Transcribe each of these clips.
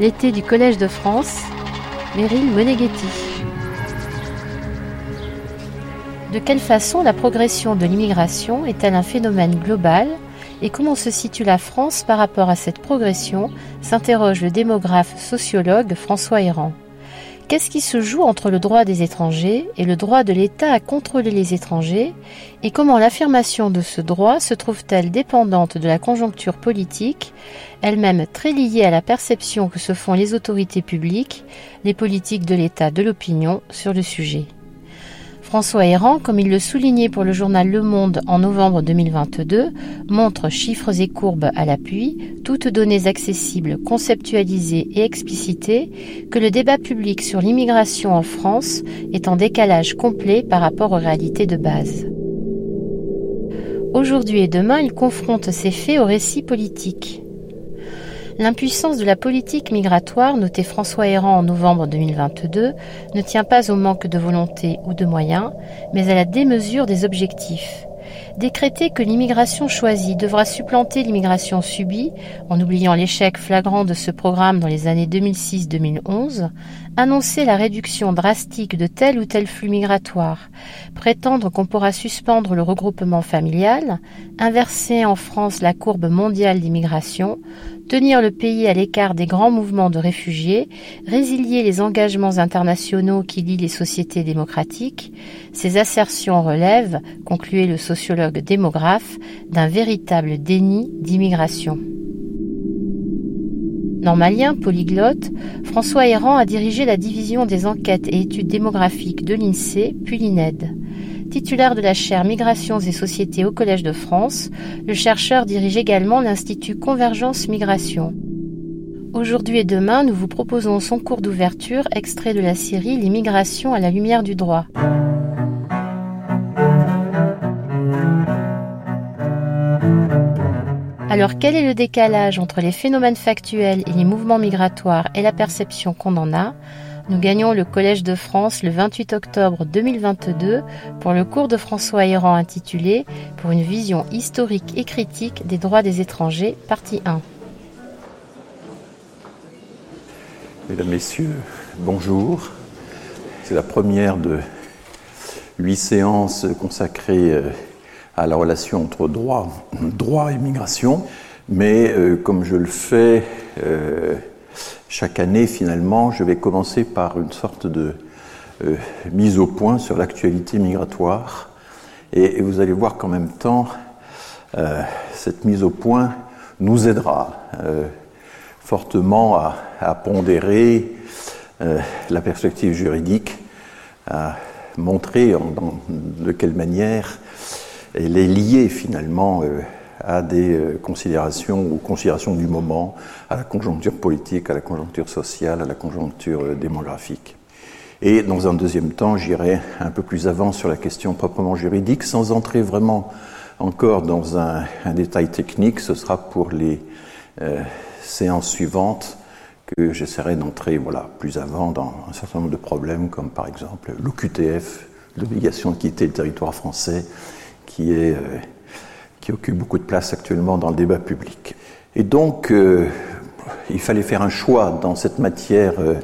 L'été du Collège de France, Meryl Moneghetti. De quelle façon la progression de l'immigration est-elle un phénomène global et comment se situe la France par rapport à cette progression s'interroge le démographe sociologue François Héran. Qu'est-ce qui se joue entre le droit des étrangers et le droit de l'État à contrôler les étrangers et comment l'affirmation de ce droit se trouve-t-elle dépendante de la conjoncture politique, elle-même très liée à la perception que se font les autorités publiques, les politiques de l'État, de l'opinion sur le sujet? François Héran, comme il le soulignait pour le journal Le Monde en novembre 2022, montre chiffres et courbes à l'appui, toutes données accessibles, conceptualisées et explicitées, que le débat public sur l'immigration en France est en décalage complet par rapport aux réalités de base. Aujourd'hui et demain, il confronte ces faits aux récits politiques. L'impuissance de la politique migratoire, notait François Héran en novembre 2022, ne tient pas au manque de volonté ou de moyens, mais à la démesure des objectifs. Décréter que l'immigration choisie devra supplanter l'immigration subie, en oubliant l'échec flagrant de ce programme dans les années 2006-2011, annoncer la réduction drastique de tel ou tel flux migratoire, prétendre qu'on pourra suspendre le regroupement familial, inverser en France la courbe mondiale d'immigration, tenir le pays à l'écart des grands mouvements de réfugiés, résilier les engagements internationaux qui lient les sociétés démocratiques, ces assertions relèvent, concluait le sociologue démographe, d'un véritable déni d'immigration. Normalien, polyglotte, François Héran a dirigé la division des enquêtes et études démographiques de l'INSEE, puis l'INED. Titulaire de la chaire Migrations et Sociétés au Collège de France, le chercheur dirige également l'Institut Convergence Migration. Aujourd'hui et demain, nous vous proposons son cours d'ouverture extrait de la série L'immigration à la lumière du droit. Alors quel est le décalage entre les phénomènes factuels et les mouvements migratoires et la perception qu'on en a? Nous gagnons le Collège de France le 28 octobre 2022 pour le cours de François Héran intitulé Pour une vision historique et critique des droits des étrangers, partie 1. Mesdames, Messieurs, bonjour. C'est la première de huit séances consacrées euh, à la relation entre droit, droit et migration. Mais euh, comme je le fais euh, chaque année, finalement, je vais commencer par une sorte de euh, mise au point sur l'actualité migratoire. Et, vous allez voir qu'en même temps, cette mise au point nous aidera fortement à, pondérer la perspective juridique, à montrer de quelle manière elle est liée finalement à des euh, considérations ou considérations du moment, à la conjoncture politique, à la conjoncture sociale, à la conjoncture euh, démographique. Et dans un deuxième temps, j'irai un peu plus avant sur la question proprement juridique, sans entrer vraiment encore dans un, détail technique. Ce sera pour les euh, séances suivantes que j'essaierai d'entrer voilà, plus avant dans un certain nombre de problèmes, comme par exemple l'OQTF, l'obligation de quitter le territoire français, qui est qui occupe beaucoup de place actuellement dans le débat public. Et donc, euh, il fallait faire un choix dans cette matière euh,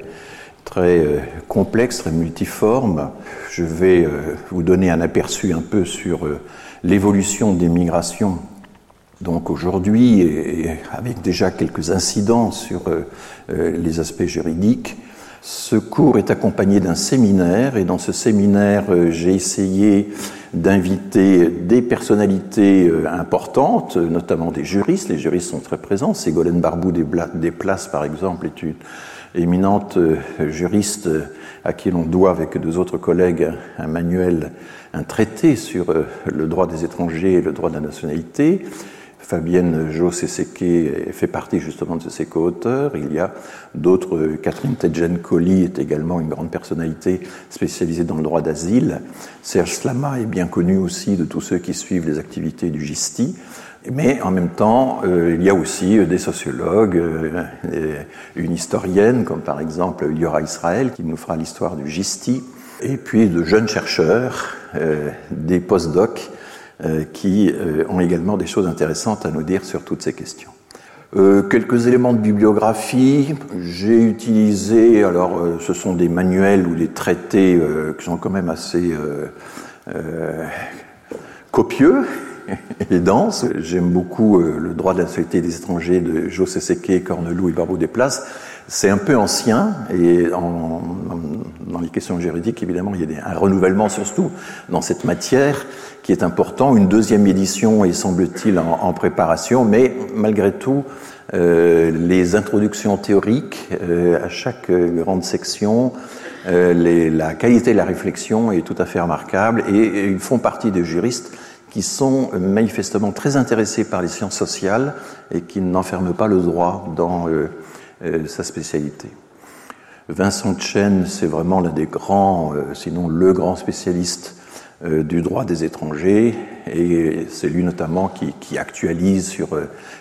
très euh, complexe, très multiforme. Je vais vous donner un aperçu un peu sur l'évolution des migrations. Donc aujourd'hui, avec déjà quelques incidents sur les aspects juridiques, ce cours est accompagné d'un séminaire et dans ce séminaire, j'ai essayé d'inviter des personnalités euh, importantes, notamment des juristes. Les juristes sont très présents. Ségolène Barbou des Places, par exemple, est une éminente euh, juriste euh, à qui l'on doit, avec deux autres collègues, un manuel, un traité sur le droit des étrangers et le droit de la nationalité. Fabienne Jo-Seseke fait partie justement de ces co-auteurs. Il y a d'autres, Catherine Tedjen-Colli est également une grande personnalité spécialisée dans le droit d'asile. Serge Slama est bien connu aussi de tous ceux qui suivent les activités du GISTI. Mais en même temps, euh, il y a aussi euh, des sociologues, euh, une historienne, comme par exemple Liora Israël, qui nous fera l'histoire du GISTI, et puis de jeunes chercheurs, des postdocs qui ont également des choses intéressantes à nous dire sur toutes ces questions. quelques éléments de bibliographie. J'ai utilisé, alors ce sont des manuels ou des traités qui sont quand même assez copieux et dense. J'aime beaucoup euh, le droit de la nationalité des étrangers de José Seque, Cornelou et Barbeau Desplaces. C'est un peu ancien et en, dans les questions juridiques, évidemment, il y a un renouvellement surtout dans cette matière qui est important. Une deuxième édition est, semble-t-il, en, préparation, mais malgré tout, euh, les introductions théoriques euh, à chaque grande section, euh, les, la qualité de la réflexion est tout à fait remarquable et, et ils font partie des juristes qui sont manifestement très intéressés par les sciences sociales et qui n'enferment pas le droit dans euh, euh, sa spécialité. Vincent Chen, c'est vraiment l'un des grands, euh, sinon le grand spécialiste du droit des étrangers, et c'est lui notamment qui, qui actualise sur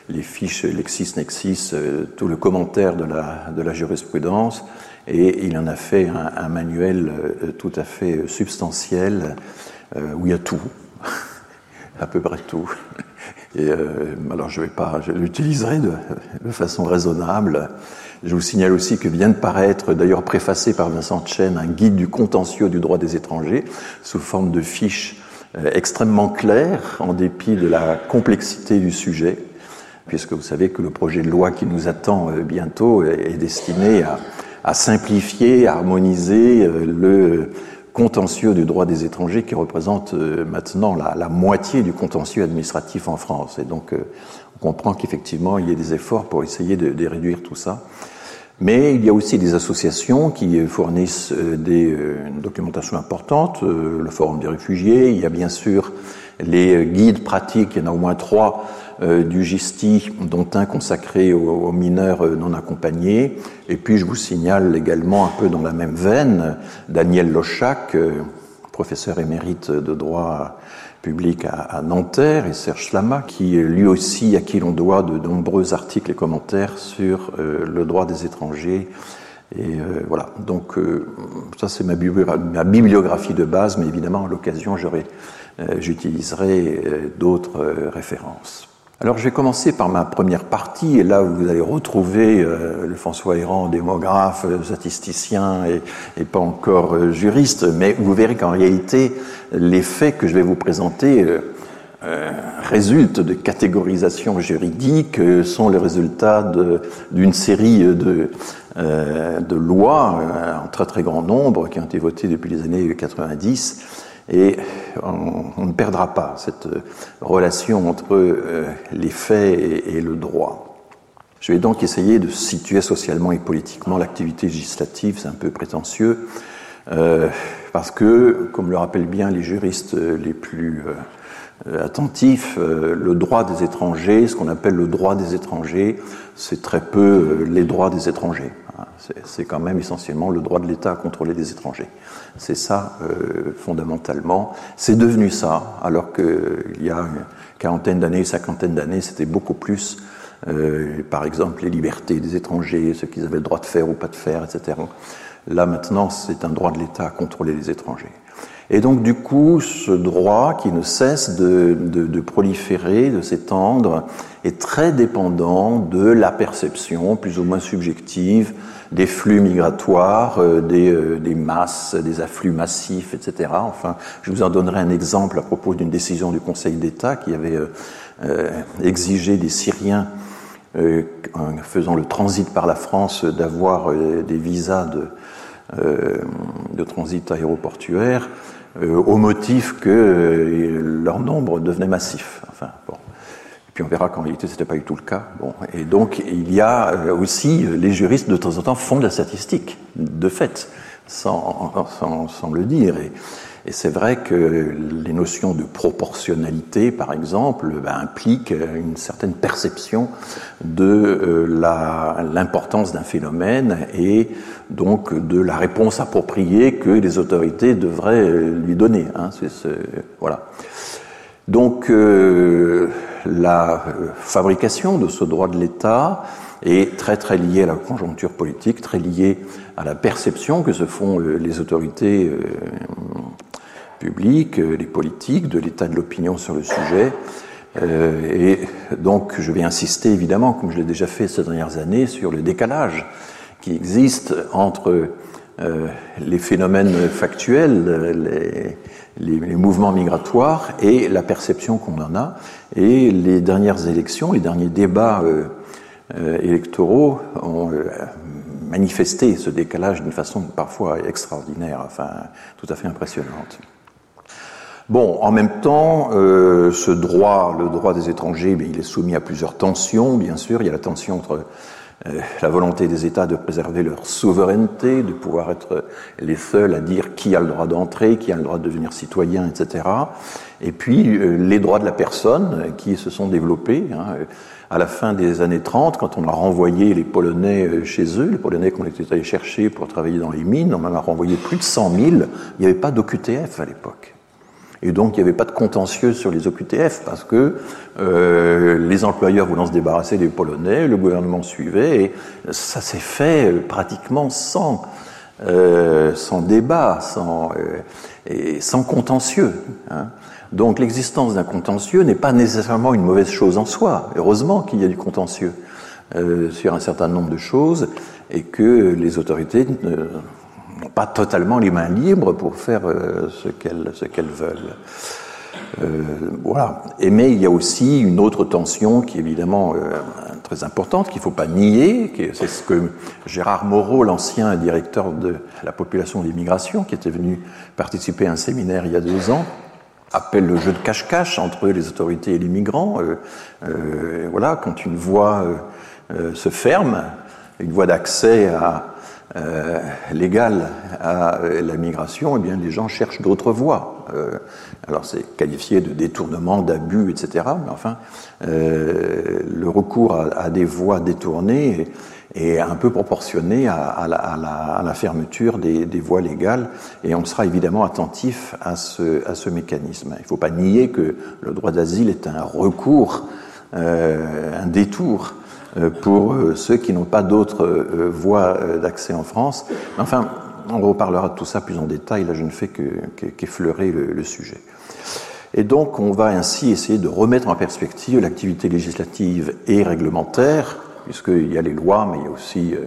les fiches LexisNexis tout le commentaire de la, de la jurisprudence, et il en a fait un, un manuel tout à fait substantiel où il y a tout à peu près tout. Et euh, alors je vais pas, je l'utiliserai de, façon raisonnable. Je vous signale aussi que vient de paraître, d'ailleurs préfacé par Vincent Chen, un guide du contentieux du droit des étrangers sous forme de fiches euh, extrêmement claires, en dépit de la complexité du sujet, puisque vous savez que le projet de loi qui nous attend euh, bientôt est, est destiné à, à, simplifier, à harmoniser euh, le contentieux du droit des étrangers qui représente euh, maintenant la, moitié du contentieux administratif en France. Et donc, euh, on comprend qu'effectivement, il y a des efforts pour essayer de, de, réduire tout ça. Mais il y a aussi des associations qui fournissent euh, des documentations importantes, le Forum des réfugiés, il y a bien sûr les guides pratiques, il y en a au moins trois du GISTI, dont un consacré aux, mineurs euh, non accompagnés. Et puis je vous signale également un peu dans la même veine Daniel Lochac, euh, professeur émérite de droit public à, Nanterre, et Serge Slama, qui lui aussi à qui l'on doit de nombreux articles et commentaires sur le droit des étrangers. Et voilà, donc ça c'est ma, ma, bibliographie de base, mais évidemment à l'occasion j'utiliserai d'autres références. Alors je vais commencer par ma première partie, et là vous allez retrouver euh, le François Héran, démographe, euh, statisticien et, et pas encore euh, juriste, mais vous verrez qu'en réalité les faits que je vais vous présenter euh, euh résultent de catégorisation juridique, sont le résultat d'une série de, de lois en très très grand nombre qui ont été votées depuis les années 90 et on, ne perdra pas cette relation entre euh, les faits et, et, le droit. Je vais donc essayer de situer socialement et politiquement l'activité législative, c'est un peu prétentieux, euh, parce que, comme le rappellent bien les juristes les plus euh, attentifs, euh, le droit des étrangers, ce qu'on appelle le droit des étrangers, c'est très peu euh, les droits des étrangers. C'est quand même essentiellement le droit de l'État à contrôler des étrangers. C'est ça, fondamentalement. C'est devenu ça, alors qu'il y a une quarantaine d'années, cinquantaine d'années, c'était beaucoup plus, euh, par exemple, les libertés des étrangers, ce qu'ils avaient le droit de faire ou pas de faire, etc. Là, maintenant, c'est un droit de l'État à contrôler les étrangers. Et donc, du coup, ce droit qui ne cesse de, de, de proliférer, de s'étendre, est très dépendant de la perception, plus ou moins subjective, des flux migratoires, euh, des, euh, des, masses, des afflux massifs, etc. Enfin, je vous en donnerai un exemple à propos d'une décision du Conseil d'État qui avait euh, euh exigé des Syriens euh, faisant le transit par la France d'avoir des visas de, de transit aéroportuaire au motif que leur nombre devenait massif. Enfin, bon. Puis on verra qu'en réalité, ce n'était pas du tout le cas. Bon. Et donc, il y a euh, aussi, euh, les juristes, de temps en temps, font de la statistique, de fait, sans, sans, sans le dire. Et, et c'est vrai que les notions de proportionnalité, par exemple, ben, impliquent une certaine perception de euh, l'importance d'un phénomène et donc de la réponse appropriée que les autorités devraient lui donner. Hein. Voilà. Donc, euh, la euh, fabrication de ce droit de l'État est très très liée à la conjoncture politique, très liée à la perception que se font euh, les autorités publics, les politiques, de l'état de l'opinion sur le sujet. et donc, je vais insister évidemment, comme je l'ai déjà fait ces dernières années, sur le décalage qui existe entre les phénomènes factuels, les, mouvements migratoires et la perception qu'on en a. Et les dernières élections, les derniers débats électoraux ont manifester ce décalage d'une façon parfois extraordinaire, enfin tout à fait impressionnante. Bon, en même temps, euh, ce droit, le droit des étrangers, il est soumis à plusieurs tensions, bien sûr. Il y a la tension entre euh, la volonté des États de préserver leur souveraineté, de pouvoir être les seuls à dire qui a le droit d'entrer, qui a le droit de devenir citoyen, etc. Et puis euh, les droits de la personne qui se sont développés. Hein, à la fin des années 30, quand on a renvoyé les Polonais euh, chez eux, les Polonais qu'on était allés chercher pour travailler dans les mines, on en a renvoyé plus de 100 000. Il n'y avait pas d'OQTF à l'époque. Et donc, il n'y avait pas de contentieux sur les OQTF parce que euh, les employeurs voulant se débarrasser des Polonais, le gouvernement suivait et ça s'est fait euh, pratiquement sans, euh, sans débat, sans, euh, et sans contentieux. Hein. Donc l'existence d'un contentieux n'est pas nécessairement une mauvaise chose en soi. Heureusement qu'il y a du contentieux euh, sur un certain nombre de choses et que les autorités pas totalement les mains libres pour faire euh, ce qu'elles veulent. Euh, voilà. Et mais il y a aussi une autre tension qui est évidemment euh, très importante, qu'il ne faut pas nier, c'est ce que Gérard Moreau, l'ancien directeur de la population d'immigration, qui était venu participer à un séminaire il y a deux ans, appelle le jeu de cache-cache entre les autorités et les migrants. Voilà, quand une voie se ferme, une voie d'accès à, légale à la migration, eh bien, les gens cherchent d'autres voies. alors, c'est qualifié de détournement, d'abus, etc. Mais enfin, le recours à, des voies détournées est un peu proportionné à, la, fermeture des, voies légales, et on sera évidemment attentif à ce, à ce mécanisme. Il ne faut pas nier que le droit d'asile est un recours, euh, un détour euh, pour euh, ceux qui n'ont pas d'autres euh, voies d'accès en France. Enfin, on reparlera de tout ça plus en détail, là je ne fais qu'effleurer que, le, sujet. Et donc, on va ainsi essayer de remettre en perspective l'activité législative et réglementaire puisqu'il y a les lois, mais il y a aussi euh,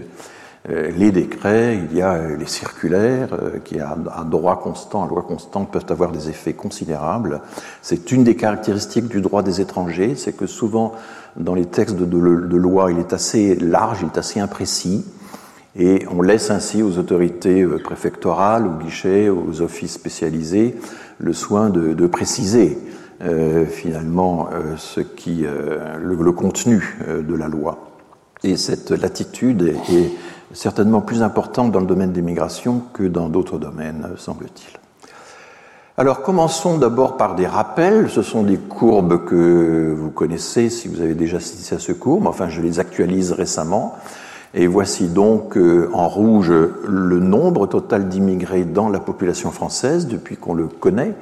euh, les décrets, il y a euh, les circulaires, qui à, droit constant, à loi constante, peuvent avoir des effets considérables. C'est une des caractéristiques du droit des étrangers, c'est que souvent dans les textes de, loi, il est assez large, il est assez imprécis, et on laisse ainsi aux autorités préfectorales, aux guichets, aux offices spécialisés, le soin de, préciser euh, finalement euh, euh, le, contenu de la loi. Et cette latitude est, certainement plus importante dans le domaine des migrations que dans d'autres domaines, semble-t-il. Alors commençons d'abord par des rappels. Ce sont des courbes que vous connaissez si vous avez déjà assisté à ce cours, mais enfin je les actualise récemment. Et voici donc euh, en rouge le nombre total d'immigrés dans la population française depuis qu'on le connaît,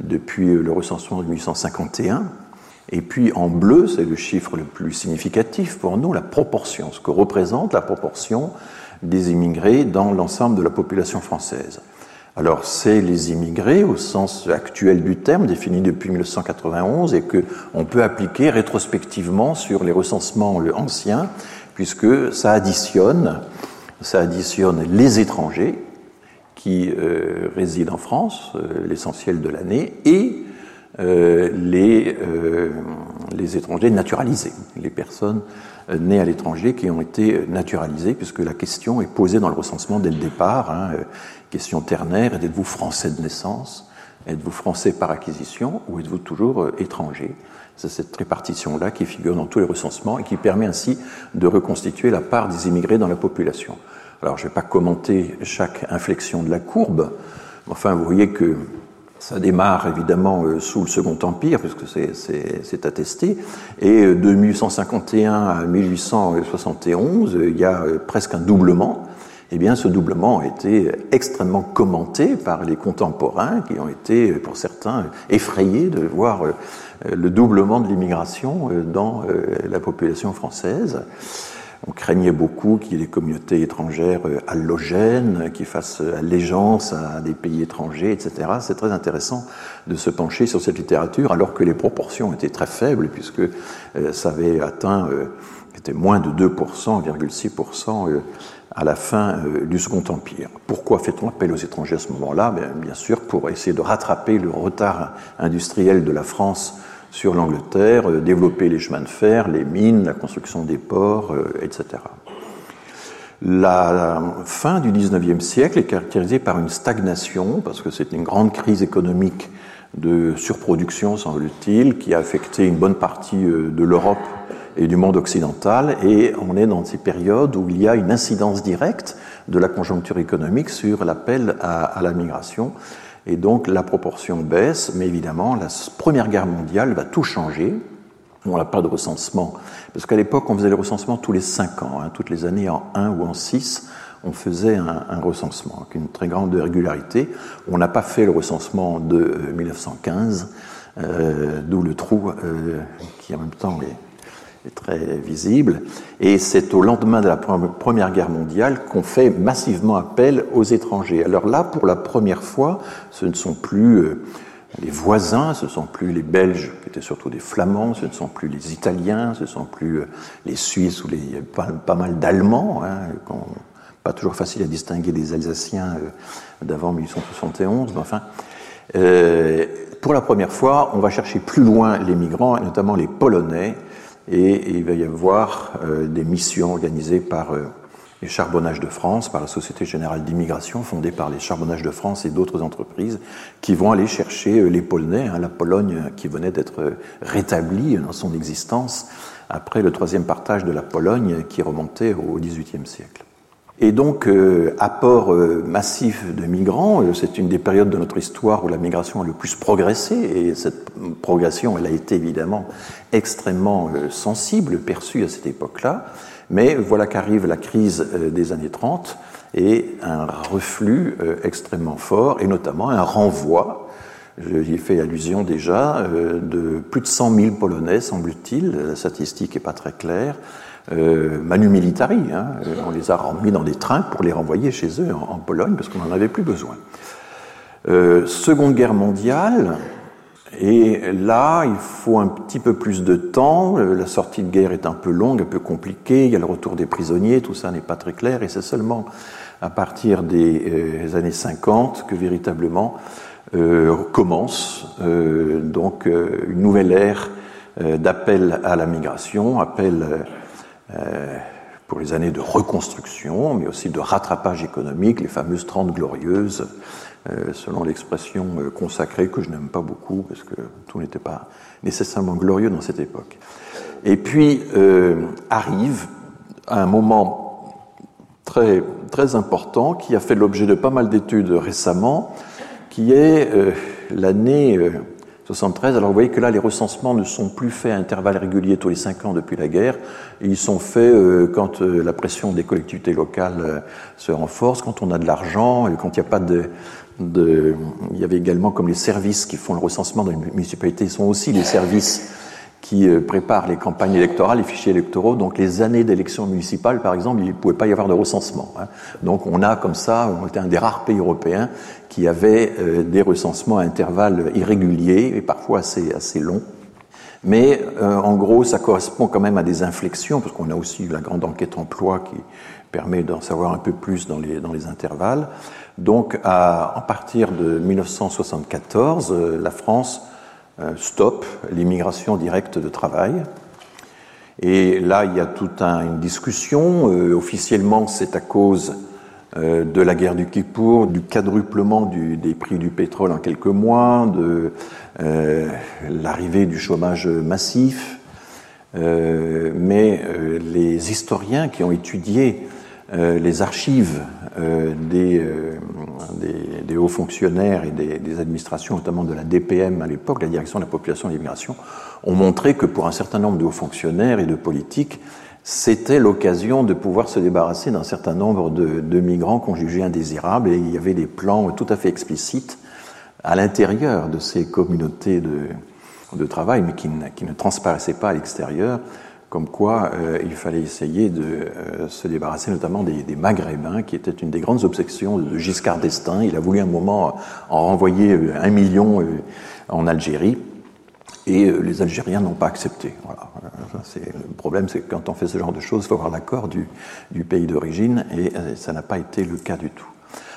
depuis le recensement de 1851. Et puis en bleu, c'est le chiffre le plus significatif pour nous, la proportion, ce que représente la proportion des immigrés dans l'ensemble de la population française. Alors c'est les immigrés au sens actuel du terme, défini depuis 1991 et que on peut appliquer rétrospectivement sur les recensements anciens, puisque ça additionne, ça additionne les étrangers qui euh, résident en France, euh, l'essentiel de l'année, et euh, les, les étrangers naturalisés, les personnes nées à l'étranger qui ont été naturalisées, puisque la question est posée dans le recensement dès le départ, hein, question ternaire, êtes-vous français de naissance, êtes-vous français par acquisition ou êtes-vous toujours étranger? C'est cette répartition-là qui figure dans tous les recensements et qui permet ainsi de reconstituer la part des immigrés dans la population. Alors je ne vais pas commenter chaque inflexion de la courbe, enfin vous voyez que ça démarre évidemment euh, sous le Second Empire, puisque c'est attesté, et euh, de 1851 à 1871, euh, il y a presque un doublement. Eh bien, ce doublement a été extrêmement commenté par les contemporains, qui ont été, pour certains, effrayés de voir le doublement de l'immigration dans la population française. on craignait beaucoup qu'il y ait des communautés étrangères euh, allogènes, qui fassent allégeance à des pays étrangers, etc. C'est très intéressant de se pencher sur cette littérature, alors que les proportions étaient très faibles, puisque euh, ça avait atteint, était moins de 2%, 0,6% à la fin du Second Empire. Pourquoi fait-on appel aux étrangers à ce moment-là? Bien, bien sûr, pour essayer de rattraper le retard industriel de la France sur l'Angleterre, euh, développer les chemins de fer, les mines, la construction des ports, euh, etc. La fin du XIXe siècle est caractérisée par une stagnation, parce que c'est une grande crise économique de surproduction, semble-t-il, qui a affecté une bonne partie euh, de l'Europe et du monde occidental, et on est dans ces périodes où il y a une incidence directe de la conjoncture économique sur l'appel à, la migration. Et donc la proportion baisse, mais évidemment, la Première Guerre mondiale va tout changer. On n'a pas de recensement, parce qu'à l'époque, on faisait le recensement tous les cinq ans, hein, toutes les années en un ou en six, on faisait un, un, recensement avec une très grande régularité. On n'a pas fait le recensement de 1915, euh, euh, d'où le trou euh, qui en même temps est très visible. Et c'est au lendemain de la Première Guerre mondiale qu'on fait massivement appel aux étrangers. Alors là, pour la première fois, ce ne sont plus euh, les voisins, ce ne sont plus les Belges, qui étaient surtout des Flamands, ce ne sont plus les Italiens, ce ne sont plus euh, les Suisses ou les, pas, mal d'Allemands, hein, pas toujours facile à distinguer des Alsaciens euh, d'avant 1871, mais enfin. Pour la première fois, on va chercher plus loin les migrants, et notamment les Polonais, et il va y avoir euh, des missions organisées par euh, les Charbonnages de France, par la Société Générale d'Immigration, fondée par les Charbonnages de France et d'autres entreprises, qui vont aller chercher euh, les Polonais, hein, la Pologne qui venait d'être rétablie dans son existence après le troisième partage de la Pologne qui remontait au XVIIIe siècle. Et donc, euh, apport euh, massif de migrants, euh, c'est une des périodes de notre histoire où la migration a le plus progressé, et cette progression, elle a été évidemment extrêmement euh, sensible, perçue à cette époque-là. Mais voilà qu'arrive la crise euh, des années 30 et un reflux euh, extrêmement fort, et notamment un renvoi. J'y ai fait allusion déjà, de plus de 100 000 Polonais, semble-t-il, la statistique n'est pas très claire, euh, manu militari. Hein, on les a remis dans des trains pour les renvoyer chez eux en, Pologne parce qu'on n'en avait plus besoin. Euh, Seconde Guerre mondiale, et là, il faut un petit peu plus de temps. Euh, la sortie de guerre est un peu longue, un peu compliquée. Il y a le retour des prisonniers, tout ça n'est pas très clair. Et c'est seulement à partir des euh, années 50 que véritablement euh, commence euh, donc euh, une nouvelle ère d'appel à la migration, appel euh, pour les années de reconstruction, mais aussi de rattrapage économique, les fameuses Trente glorieuses, euh, selon l'expression euh, consacrée que je n'aime pas beaucoup, parce que tout n'était pas nécessairement glorieux dans cette époque. Et puis euh, arrive un moment très, très important qui a fait l'objet de pas mal d'études récemment, qui est l'année 73. Alors vous voyez que là, les recensements ne sont plus faits à intervalles réguliers tous les cinq ans depuis la guerre. Ils sont faits euh, quand euh, la pression des collectivités locales euh, se renforce, quand on a de l'argent, quand il n'y a pas de, de... Il y avait également comme les services qui font le recensement dans les municipalités, sont aussi les services qui euh, préparent les campagnes électorales, les fichiers électoraux. Donc les années d'élections municipales, par exemple, il ne pouvait pas y avoir de recensement. Hein. Donc on a comme ça, on était un des rares pays européens qui avait euh, des recensements à intervalles irréguliers et parfois assez, assez longs. Mais euh, en gros, ça correspond quand même à des inflexions, parce qu'on a aussi la grande enquête emploi qui permet d'en savoir un peu plus dans les, dans les intervalles. Donc à, partir de 1974, euh, la France stop l'immigration directe de travail. Et là, il y a toute un, une discussion. Euh, officiellement, c'est à cause euh, de la guerre du Kippour, du quadruplement des prix du pétrole en quelques mois, de euh, l'arrivée du chômage massif. Mais les historiens qui ont étudié les archives des, des, des, hauts fonctionnaires et des, des, administrations, notamment de la DPM à l'époque, la Direction de la population et de l'immigration, ont montré que pour un certain nombre de hauts fonctionnaires et de politiques, c'était l'occasion de pouvoir se débarrasser d'un certain nombre de, de, migrants qu'on jugeait indésirables. Et il y avait des plans tout à fait explicites à l'intérieur de ces communautés de, de travail, mais qui ne, qui ne, transparaissaient pas à l'extérieur, comme quoi euh, il fallait essayer de euh, se débarrasser notamment des, des, Maghrébins, qui était une des grandes objections de Giscard d'Estaing. Il a voulu un moment en renvoyer euh, un million en Algérie, et les Algériens n'ont pas accepté. Voilà. le problème, c'est que quand on fait ce genre de choses, il faut avoir l'accord du, du, pays d'origine, et ça n'a pas été le cas du tout.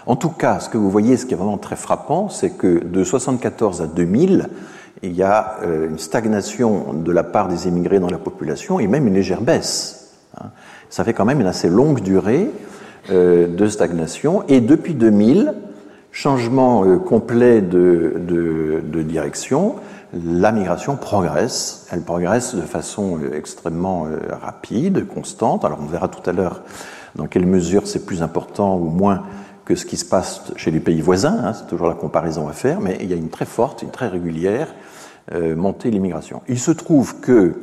En tout cas, ce que vous voyez, ce qui est vraiment très frappant, c'est que de 1974 à 2000, il y a euh, une stagnation de la part des immigrés dans la population et même une légère baisse. Hein. Ça fait quand même une assez longue durée euh, de stagnation. Et depuis 2000, changement euh, complet de, de, de, direction, la migration progresse. Elle progresse de façon extrêmement rapide, constante. Alors on verra tout à l'heure dans quelle mesure c'est plus important ou moins que ce qui se passe chez les pays voisins. Hein, c'est toujours la comparaison à faire, mais il y a une très forte, une très régulière euh, monter l'immigration. Il se trouve que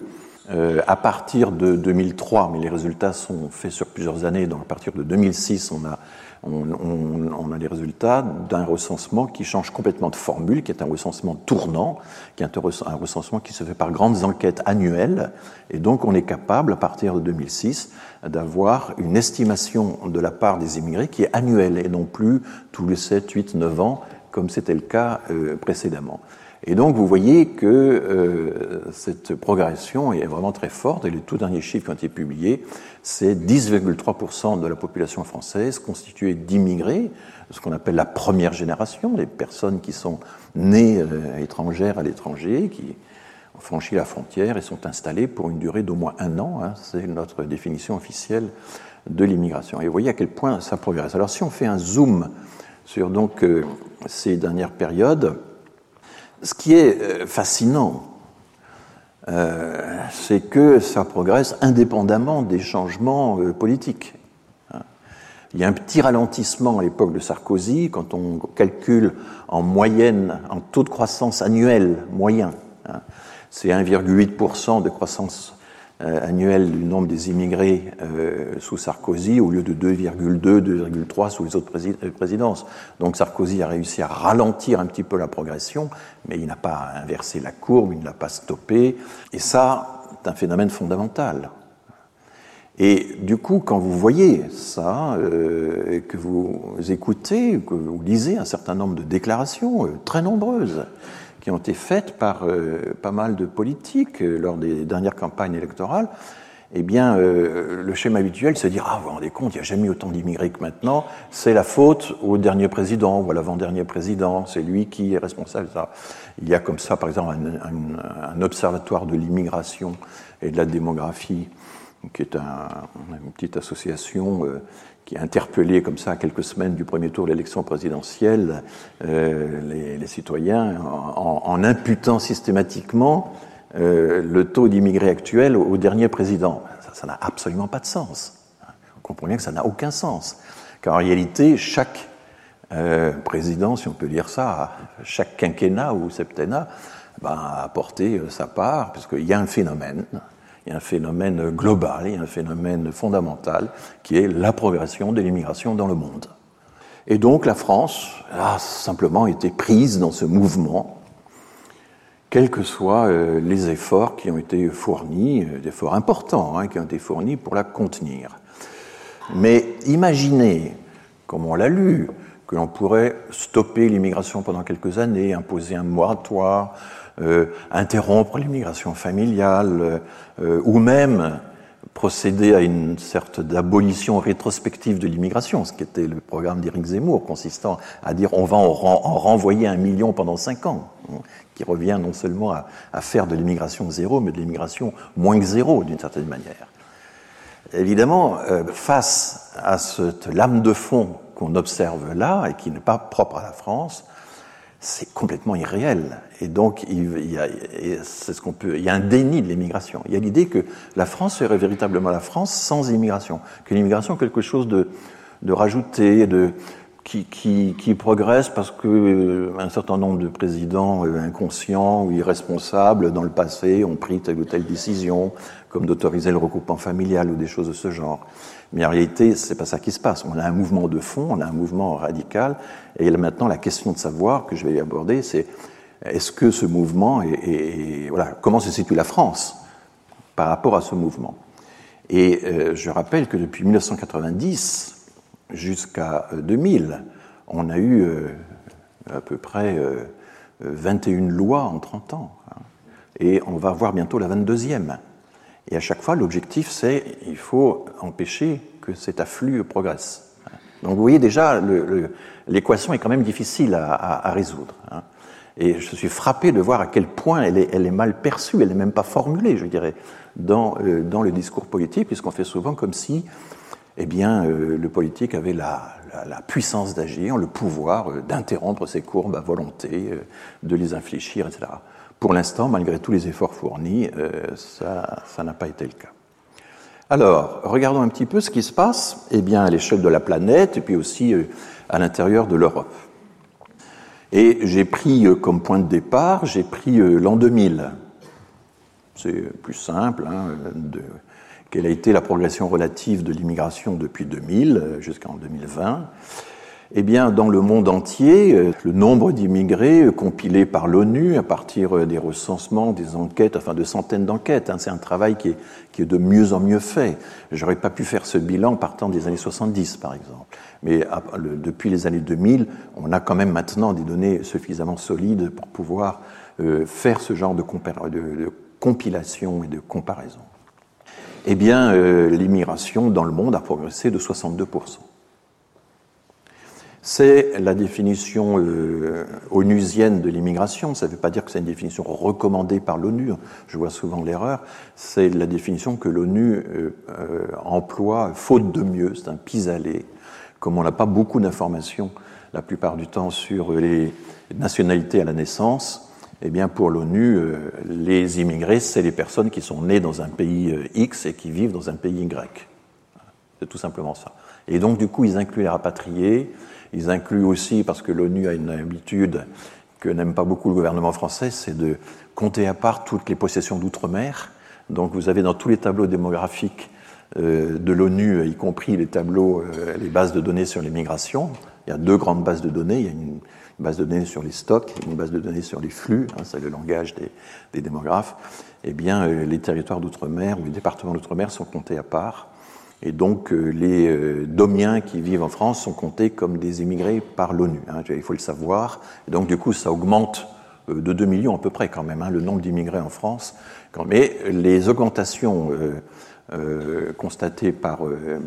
euh, à partir de 2003, mais les résultats sont faits sur plusieurs années, donc à partir de 2006, on a, on, on, on a les résultats d'un recensement qui change complètement de formule, qui est un recensement tournant, qui est un recensement qui se fait par grandes enquêtes annuelles, et donc on est capable, à partir de 2006, d'avoir une estimation de la part des immigrés qui est annuelle, et non plus tous les 7, 8, 9 ans, comme c'était le cas euh, précédemment. Et donc vous voyez que euh, cette progression est vraiment très forte, et les tout derniers chiffres qui ont été publiés, c'est 10,3% de la population française constituée d'immigrés, ce qu'on appelle la première génération, les personnes qui sont nées euh, étrangères à l'étranger, qui ont franchi la frontière et sont installées pour une durée d'au moins un an, hein, c'est notre définition officielle de l'immigration. Et vous voyez à quel point ça progresse. Alors si on fait un zoom sur donc euh, ces dernières périodes, ce qui est euh, fascinant, euh, c'est que ça progresse indépendamment des changements euh, politiques. Hein. Il y a un petit ralentissement à l'époque de Sarkozy, quand on calcule en moyenne, en taux de croissance annuel moyen. Hein. C'est 1,8% de croissance annuel du nombre des immigrés euh, sous Sarkozy au lieu de 2,2, 2,3 sous les autres euh, présidences. Donc Sarkozy a réussi à ralentir un petit peu la progression, mais il n'a pas inversé la courbe, il ne l'a pas stoppé. Et ça, c'est un phénomène fondamental. Et du coup, quand vous voyez ça, euh, que vous écoutez, que vous lisez un certain nombre de déclarations, très nombreuses, qui ont été faites par euh, pas mal de politiques euh, lors des dernières campagnes électorales, eh bien, euh, le schéma habituel, c'est de dire Ah, vous vous rendez compte, il n'y a jamais autant d'immigrés que maintenant, c'est la faute au dernier président ou à l'avant-dernier président, c'est lui qui est responsable ça. Il y a comme ça, par exemple, un, observatoire de l'immigration et de la démographie, qui est un, une petite association qui a interpellé comme ça quelques semaines du premier tour de l'élection présidentielle euh, les, citoyens en, imputant systématiquement euh, le taux d'immigrés actuel au, dernier président. Ça n'a absolument pas de sens. On comprend bien que ça n'a aucun sens. Car en réalité, chaque euh, président, si on peut dire ça, chaque quinquennat ou septennat, ben, a apporté sa part, puisqu'il y a un phénomène il y a un phénomène global, il y a un phénomène fondamental qui est la progression de l'immigration dans le monde. Et donc la France a simplement été prise dans ce mouvement, quels que soient euh, les efforts qui ont été fournis, euh, des efforts importants hein, qui ont été fournis pour la contenir. Mais imaginez, comme on l'a lu, que l'on pourrait stopper l'immigration pendant quelques années, imposer un moratoire, interrompre l'immigration familiale, euh, ou même procéder à une sorte d'abolition rétrospective de l'immigration, ce qui était le programme d'Éric Zemmour, consistant à dire on va en, en, renvoyer un million pendant cinq ans, hein, qui revient non seulement à, à faire de l'immigration zéro, mais de l'immigration moins que zéro d'une certaine manière. Évidemment, euh, face à cette lame de fond qu'on observe là et qui n'est pas propre à la France, c'est complètement irréel. Et donc, il y a, c'est ce qu'on peut, il y a un déni de l'immigration. Il y a l'idée que la France serait véritablement la France sans immigration, que l'immigration est quelque chose de, de rajouté, de, qui, qui, qui, progresse parce que euh, un certain nombre de présidents euh, inconscients ou irresponsables dans le passé ont pris telle ou telle décision, comme d'autoriser le regroupement familial ou des choses de ce genre. Mais en réalité, c'est pas ça qui se passe. On a un mouvement de fond, on a un mouvement radical, et maintenant la question de savoir que je vais aborder, c'est est-ce que ce mouvement est, voilà, comment se situe la France par rapport à ce mouvement? Et euh, je rappelle que depuis 1990 jusqu'à 2000, on a eu à peu près 21 lois en 30 ans. Hein. Et on va voir bientôt la 22e. Et à chaque fois, l'objectif, c'est il faut empêcher que cet afflux progresse. Donc vous voyez déjà, l'équation est quand même difficile à, résoudre. Hein. Et je suis frappé de voir à quel point elle est, mal perçue, elle n'est même pas formulée, je dirais, dans, euh, le discours politique, puisqu'on fait souvent comme si eh bien, euh, le politique avait la, puissance d'agir, le pouvoir euh, d'interrompre ces courbes à volonté, de les infléchir, etc. Pour l'instant, malgré tous les efforts fournis, ça n'a pas été le cas. Alors, regardons un petit peu ce qui se passe eh bien, à l'échelle de la planète et puis aussi euh, à l'intérieur de l'Europe. Et j'ai pris euh, comme point de départ, j'ai pris euh, l'an 2000. C'est plus simple, hein, de, quelle a été la progression relative de l'immigration depuis 2000 jusqu'en 2020 eh bien, dans le monde entier, euh, le nombre d'immigrés euh, compilés par l'ONU à partir euh, des recensements, des enquêtes, enfin de centaines d'enquêtes, hein, c'est un travail qui est, qui est, de mieux en mieux fait. J'aurais pas pu faire ce bilan partant des années 70, par exemple. Mais depuis les années 2000, on a quand même maintenant des données suffisamment solides pour pouvoir faire ce genre de, de, compilation et de comparaison. Eh bien, l'immigration dans le monde a progressé de 62 c'est la définition euh, onusienne de l'immigration. Ça ne veut pas dire que c'est une définition recommandée par l'ONU. Je vois souvent l'erreur. C'est la définition que l'ONU euh, euh, emploie faute de mieux. C'est un pis-aller. Comme on n'a pas beaucoup d'informations la plupart du temps sur les nationalités à la naissance, eh bien pour l'ONU, les immigrés, c'est les personnes qui sont nées dans un pays X et qui vivent dans un pays Y. C'est tout simplement ça. Et donc du coup, ils incluent les rapatriés, ils incluent aussi, parce que l'ONU a une habitude que n'aime pas beaucoup le gouvernement français, c'est de compter à part toutes les possessions d'outre-mer. Donc vous avez dans tous les tableaux démographiques euh, de l'ONU, y compris les tableaux, euh, les bases de données sur les migrations. Il y a deux grandes bases de données. Il y a une base de données sur les stocks, une base de données sur les flux, hein, c'est le langage des, des démographes. Eh bien, euh, les territoires d'outre-mer ou les départements d'outre-mer sont comptés à part. Et donc euh, les euh, Domiens qui vivent en France sont comptés comme des immigrés par l'ONU. Hein, il faut le savoir. Et donc du coup, ça augmente euh, de 2 millions à peu près quand même, hein, le nombre d'immigrés en France. Mais les augmentations euh, constatées par,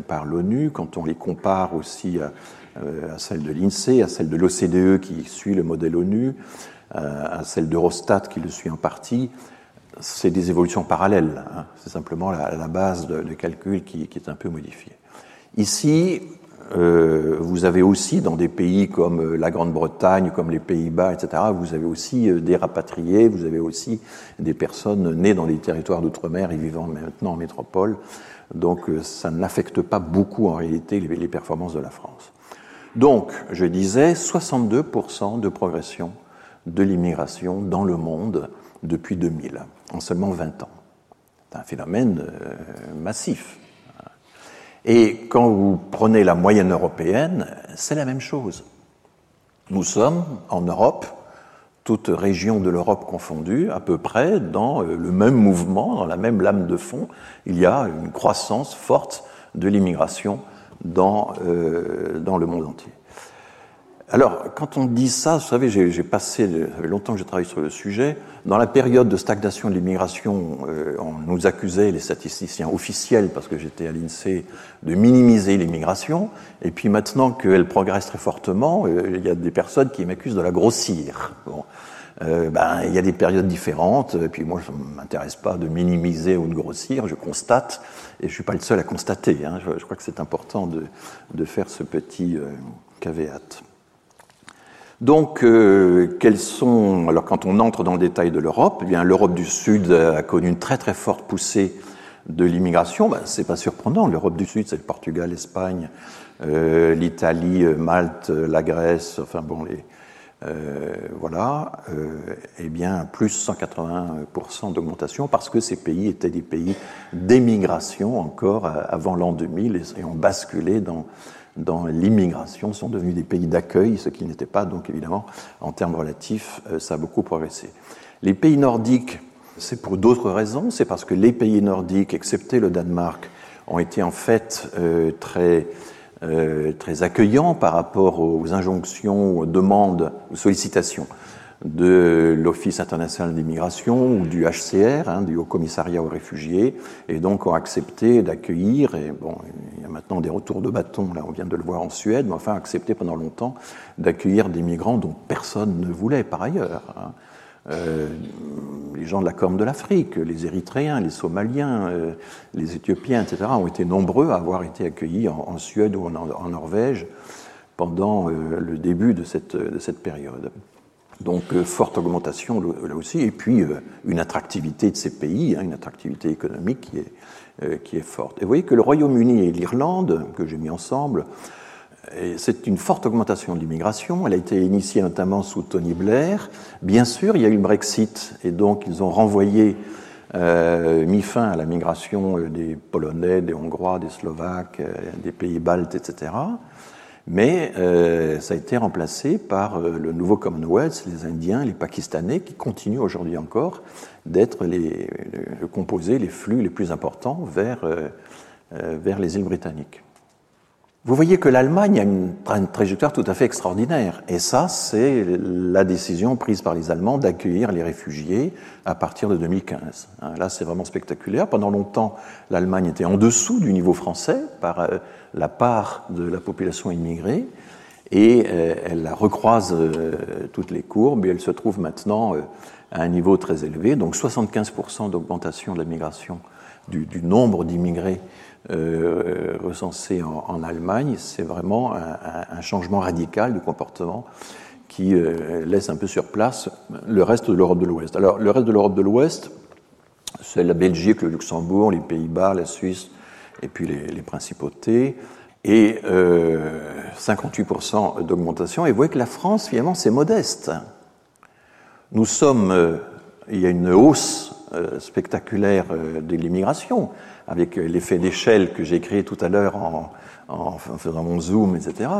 par l'ONU, quand on les compare aussi à, à celles de l'INSEE, à celles de l'OCDE qui suit le modèle ONU, à celle d'Eurostat qui le suit en partie, c'est des évolutions parallèles. Hein. C'est simplement la, base de, calcul qui, est un peu modifiée. Ici, euh, vous avez aussi dans des pays comme euh, la Grande-Bretagne, comme les Pays-Bas, etc., vous avez aussi euh, des rapatriés, vous avez aussi des personnes nées dans les territoires d'outre-mer et vivant maintenant en métropole. Donc ça n'affecte pas beaucoup en réalité les performances de la France. Donc, je disais, 62% de progression de l'immigration dans le monde depuis 2000, en seulement 20 ans. C'est un phénomène euh, massif. Et quand vous prenez la moyenne européenne, c'est la même chose. Nous sommes, en Europe, toutes régions de l'Europe confondues, à peu près dans euh, le même mouvement, dans la même lame de fond. Il y a une croissance forte de l'immigration dans, euh, dans le monde entier. Alors, quand on dit ça, vous savez, j'ai passé, ça fait longtemps que j'ai travaillé sur le sujet. Dans la période de stagnation de l'immigration, euh, on nous accusait, les statisticiens officiels, parce que j'étais à l'INSEE, de minimiser l'immigration. Et puis maintenant qu'elle progresse très fortement, euh, il y a des personnes qui m'accusent de la grossir. Bon. Euh, ben, il y a des périodes différentes. Et puis moi, je ne m'intéresse pas de minimiser ou de grossir. Je constate, et je suis pas le seul à constater. Hein. Je, crois que c'est important de, de, faire ce petit caveat. Donc, euh, quels sont alors quand on entre dans le détail de l'Europe, eh bien l'Europe du Sud a connu une très très forte poussée de l'immigration. Ben, c'est pas surprenant. L'Europe du Sud, c'est le Portugal, l'Espagne, euh, l'Italie, euh, Malte, la Grèce. Enfin bon, les voilà. eh bien, plus 180% d'augmentation parce que ces pays étaient des pays d'émigration encore avant l'an 2000 et ont basculé dans dans l'immigration sont devenus des pays d'accueil, ce qui n'était pas, donc évidemment, en termes relatifs, euh, ça a beaucoup progressé. Les pays nordiques C'est pour d'autres raisons. C'est parce que les pays nordiques, excepté le Danemark, ont été en fait euh, très, euh, très accueillants par rapport aux injonctions, aux demandes, aux sollicitations de l'Office international d'immigration ou du HCR, hein, du Haut Commissariat aux réfugiés, et donc ont accepté d'accueillir, et bon, il y a maintenant des retours de bâton, là on vient de le voir en Suède, mais enfin accepté pendant longtemps d'accueillir des migrants dont personne ne voulait par ailleurs. Hein. Euh, les gens de la Corne de l'Afrique, les Érythréens, les Somaliens, euh, les Éthiopiens, etc., ont été nombreux à avoir été accueillis en, Suède ou en, Norvège pendant euh, le début de cette, de cette période. Donc, forte augmentation là aussi, et puis une attractivité de ces pays, hein, une attractivité économique qui est, qui est forte. Et vous voyez que le Royaume-Uni et l'Irlande, que j'ai mis ensemble, c'est une forte augmentation de l'immigration. Elle a été initiée notamment sous Tony Blair. Bien sûr, il y a eu le Brexit et donc ils ont renvoyé, euh, mis fin à la migration euh, des Polonais, des Hongrois, des Slovaques, euh, des pays baltes, etc. Mais euh, ça a été remplacé par euh, le nouveau Commonwealth, les Indiens, les Pakistanais, qui continuent aujourd'hui encore d'être les, les, composer les flux les plus importants vers, vers les îles britanniques. Vous voyez que l'Allemagne a une, trajectoire tout à fait extraordinaire. Et ça, c'est la décision prise par les Allemands d'accueillir les réfugiés à partir de 2015. Hein, là, c'est vraiment spectaculaire. Pendant longtemps, l'Allemagne était en dessous du niveau français par euh, la part de la population immigrée. Et euh, elle recroise euh, toutes les courbes et elle se trouve maintenant à un niveau très élevé. Donc 75% d'augmentation de la migration du nombre d'immigrés euh, recensés en, Allemagne, c'est vraiment un, changement radical du comportement qui euh, laisse un peu sur place le reste de l'Europe de l'Ouest. Alors, le reste de l'Europe de l'Ouest, c'est la Belgique, le Luxembourg, les Pays-Bas, la Suisse, et puis les, principautés, et euh, 58% d'augmentation. Et vous voyez que la France, finalement, c'est modeste. Nous sommes, euh, il y a une hausse euh, spectaculaire euh, de l'immigration avec l'effet d'échelle que j'ai créé tout à l'heure en, faisant mon zoom, etc.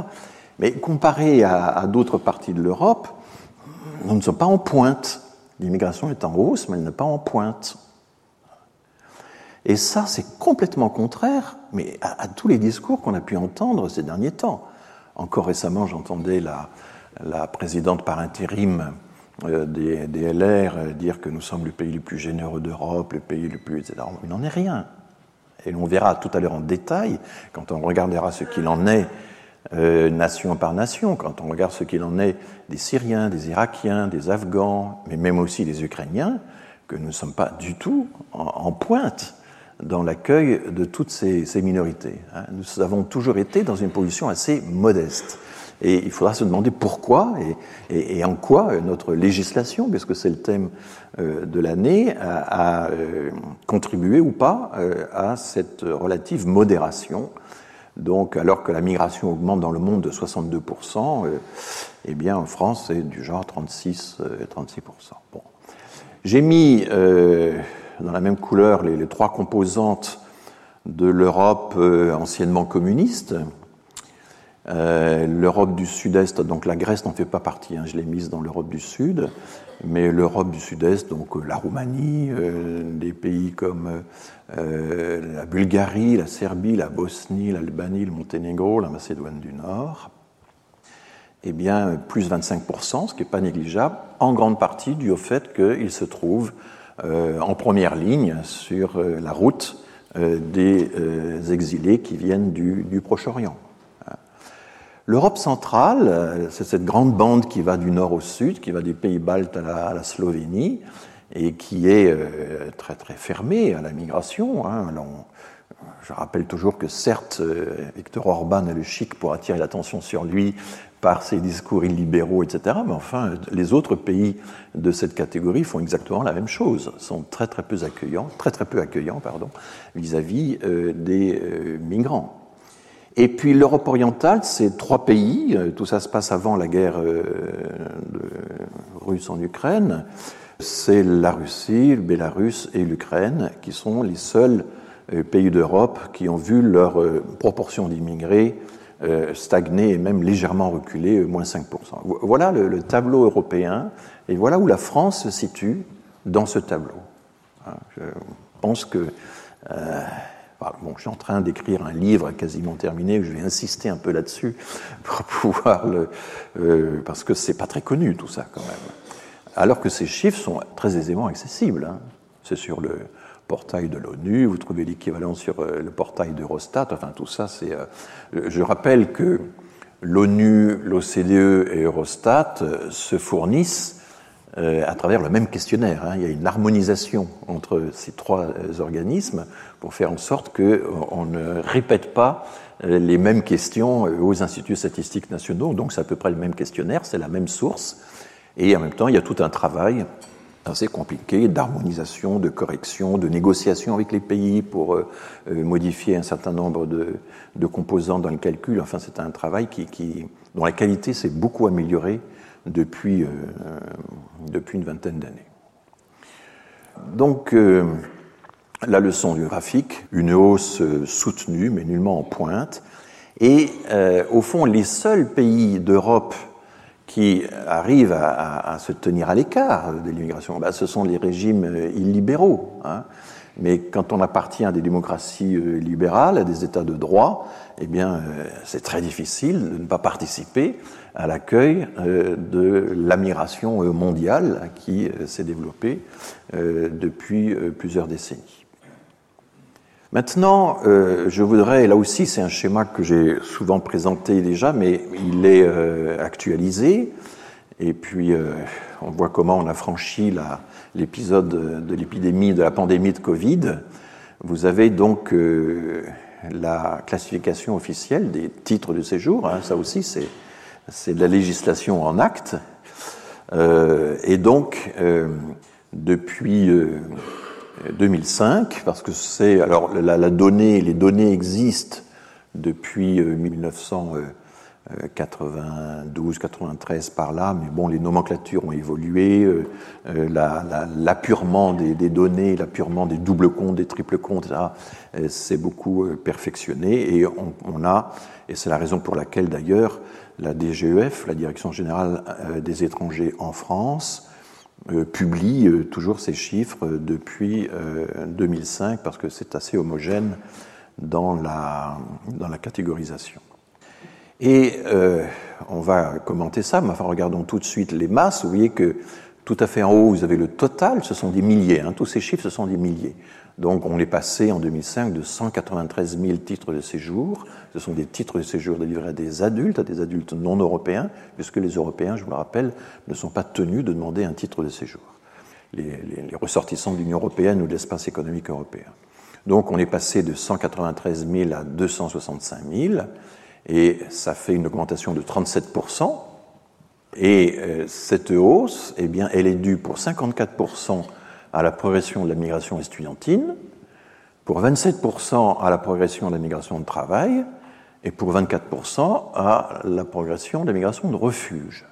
Mais comparé à, d'autres parties de l'Europe, nous ne sommes pas en pointe. L'immigration est en hausse, mais elle n'est pas en pointe. Et ça, c'est complètement contraire mais à, tous les discours qu'on a pu entendre ces derniers temps. Encore récemment, j'entendais la, présidente par intérim euh, des, des, LR euh, dire que nous sommes le pays le plus généreux d'Europe, le pays le plus... etc. Il n'en est rien et l'on verra tout à l'heure en détail, quand on regardera ce qu'il en est euh, nation par nation, quand on regarde ce qu'il en est des Syriens, des Irakiens, des Afghans, mais même aussi des Ukrainiens, que nous ne sommes pas du tout en, pointe dans l'accueil de toutes ces, ces minorités. Hein. Nous avons toujours été dans une position assez modeste. Et il faudra se demander pourquoi et, en quoi notre législation, puisque c'est le thème euh, de l'année, a, euh, contribué ou pas euh, à cette relative modération. Donc, alors que la migration augmente dans le monde de 62%, eh bien, en France, c'est du genre 36, 36%. Bon. J'ai mis dans la même couleur les trois composantes de l'Europe anciennement communiste, euh, L'Europe du Sud-Est, donc la Grèce n'en fait pas partie, hein, je l'ai mise dans l'Europe du Sud, mais l'Europe du Sud-Est, donc euh, la Roumanie, euh, des pays comme la Bulgarie, la Serbie, la Bosnie, l'Albanie, le Monténégro, la Macédoine du Nord, eh bien, plus 25%, ce qui n'est pas négligeable, en grande partie dû au fait qu'ils se trouvent en première ligne sur la route des exilés qui viennent du Proche-Orient. L'Europe centrale, euh, c'est cette grande bande qui va du nord au sud, qui va des pays baltes à la, Slovénie, et qui est euh, très très fermée à la migration. Hein. Je rappelle toujours que certes, euh, Victor Orban a le chic pour attirer l'attention sur lui par ses discours illibéraux, etc. Mais enfin, les autres pays de cette catégorie font exactement la même chose, sont très très peu accueillants, très très peu accueillants, pardon, vis-à-vis -vis, des migrants. Et puis l'Europe orientale, c'est trois pays. Euh, tout ça se passe avant la guerre euh, russe en Ukraine. C'est la Russie, le Bélarus et l'Ukraine qui sont les seuls euh, pays d'Europe qui ont vu leur proportion d'immigrés stagner et même légèrement reculer, moins 5%. Voilà le, le tableau européen et voilà où la France se situe dans ce tableau. Hein. Je pense que bon, je suis en train d'écrire un livre quasiment terminé, je vais insister un peu là-dessus pour pouvoir le. Euh, parce que c'est pas très connu tout ça quand même. Alors que ces chiffres sont très aisément accessibles. Hein. C'est sur le portail de l'ONU, vous trouvez l'équivalent sur euh, le portail d'Eurostat, enfin tout ça, c'est. Euh, je rappelle que l'ONU, l'OCDE et Eurostat se fournissent à travers le même questionnaire. Hein. Il y a une harmonisation entre ces trois euh, organismes pour faire en sorte qu'on ne répète pas euh, les mêmes questions aux instituts statistiques nationaux. Donc c'est à peu près le même questionnaire, c'est la même source. Et en même temps, il y a tout un travail assez compliqué d'harmonisation, de correction, de négociation avec les pays pour modifier un certain nombre de, de, composants dans le calcul. Enfin, c'est un travail qui, qui, dont la qualité s'est beaucoup améliorée depuis, euh, depuis une vingtaine d'années. Donc, euh, la leçon du graphique, une hausse euh, soutenue mais nullement en pointe, et au fond, les seuls pays d'Europe qui arrivent à, se tenir à l'écart de l'immigration, bah, ce sont les régimes illibéraux. Hein. Mais quand on appartient à des démocraties libérales, à des États de droit, eh bien, c'est très difficile de ne pas participer à l'accueil euh, de l'admiration euh, mondiale qui euh, s'est développée depuis plusieurs décennies. Maintenant, je voudrais, là aussi c'est un schéma que j'ai souvent présenté déjà, mais il est actualisé, et puis on voit comment on a franchi l'épisode de l'épidémie, de la pandémie de Covid. Vous avez donc la classification officielle des titres de séjour, hein, ça aussi c'est c'est de la législation en acte. Euh, et donc, euh, depuis 2005, euh, parce que c'est alors la, la, donnée, les données existent depuis 1992, 93 par là, mais bon, les nomenclatures ont évolué, l'appurement des, des, données, l'appurement des doubles comptes, des triples comptes, c'est beaucoup perfectionné et on, on a, et c'est la raison pour laquelle d'ailleurs la DGEF, la Direction générale euh, des étrangers en France, euh, publie euh, toujours ces chiffres depuis 2005 parce que c'est assez homogène dans la, dans la catégorisation. Et on va commenter ça, mais enfin regardons tout de suite les masses. Vous voyez que tout à fait en haut, vous avez le total, ce sont des milliers, hein, tous ces chiffres, ce sont des milliers. Donc on est passé en 2005 de 193 000 titres de séjour. Ce sont des titres de séjour délivrés à des adultes, à des adultes non européens, puisque les Européens, je vous le rappelle, ne sont pas tenus de demander un titre de séjour. Les, ressortissants de l'Union européenne ou de l'espace économique européen. Donc on est passé de 193 000 à 265 000, et ça fait une augmentation de 37% et euh, cette hausse, eh bien, elle est due pour 54 à la progression de la migration estudiantine, pour 27% à la progression de la migration de travail et pour 24% à la progression de la migration de refuge.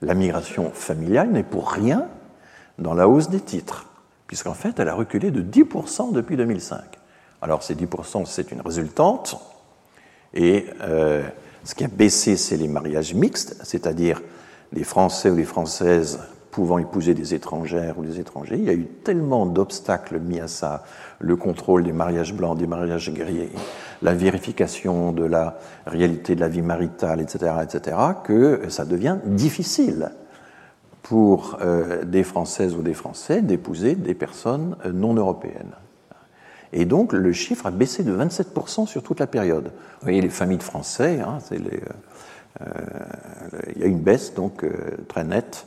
La migration familiale n'est pour rien dans la hausse des titres, puisqu'en fait elle a reculé de 10% depuis 2005. Alors ces 10% c'est une résultante, et euh, ce qui a baissé c'est les mariages mixtes, c'est-à-dire les Français ou les Françaises pouvant épouser des étrangères ou des étrangers. Il y a eu tellement d'obstacles mis à ça, le contrôle des mariages blancs, des mariages gris, la vérification de la réalité de la vie maritale, etc., etc., que ça devient difficile pour euh, des Françaises ou des Français d'épouser des personnes euh, non européennes. Et donc le chiffre a baissé de 27% sur toute la période. Vous voyez les familles de Français, hein, euh, il y a une baisse donc très nette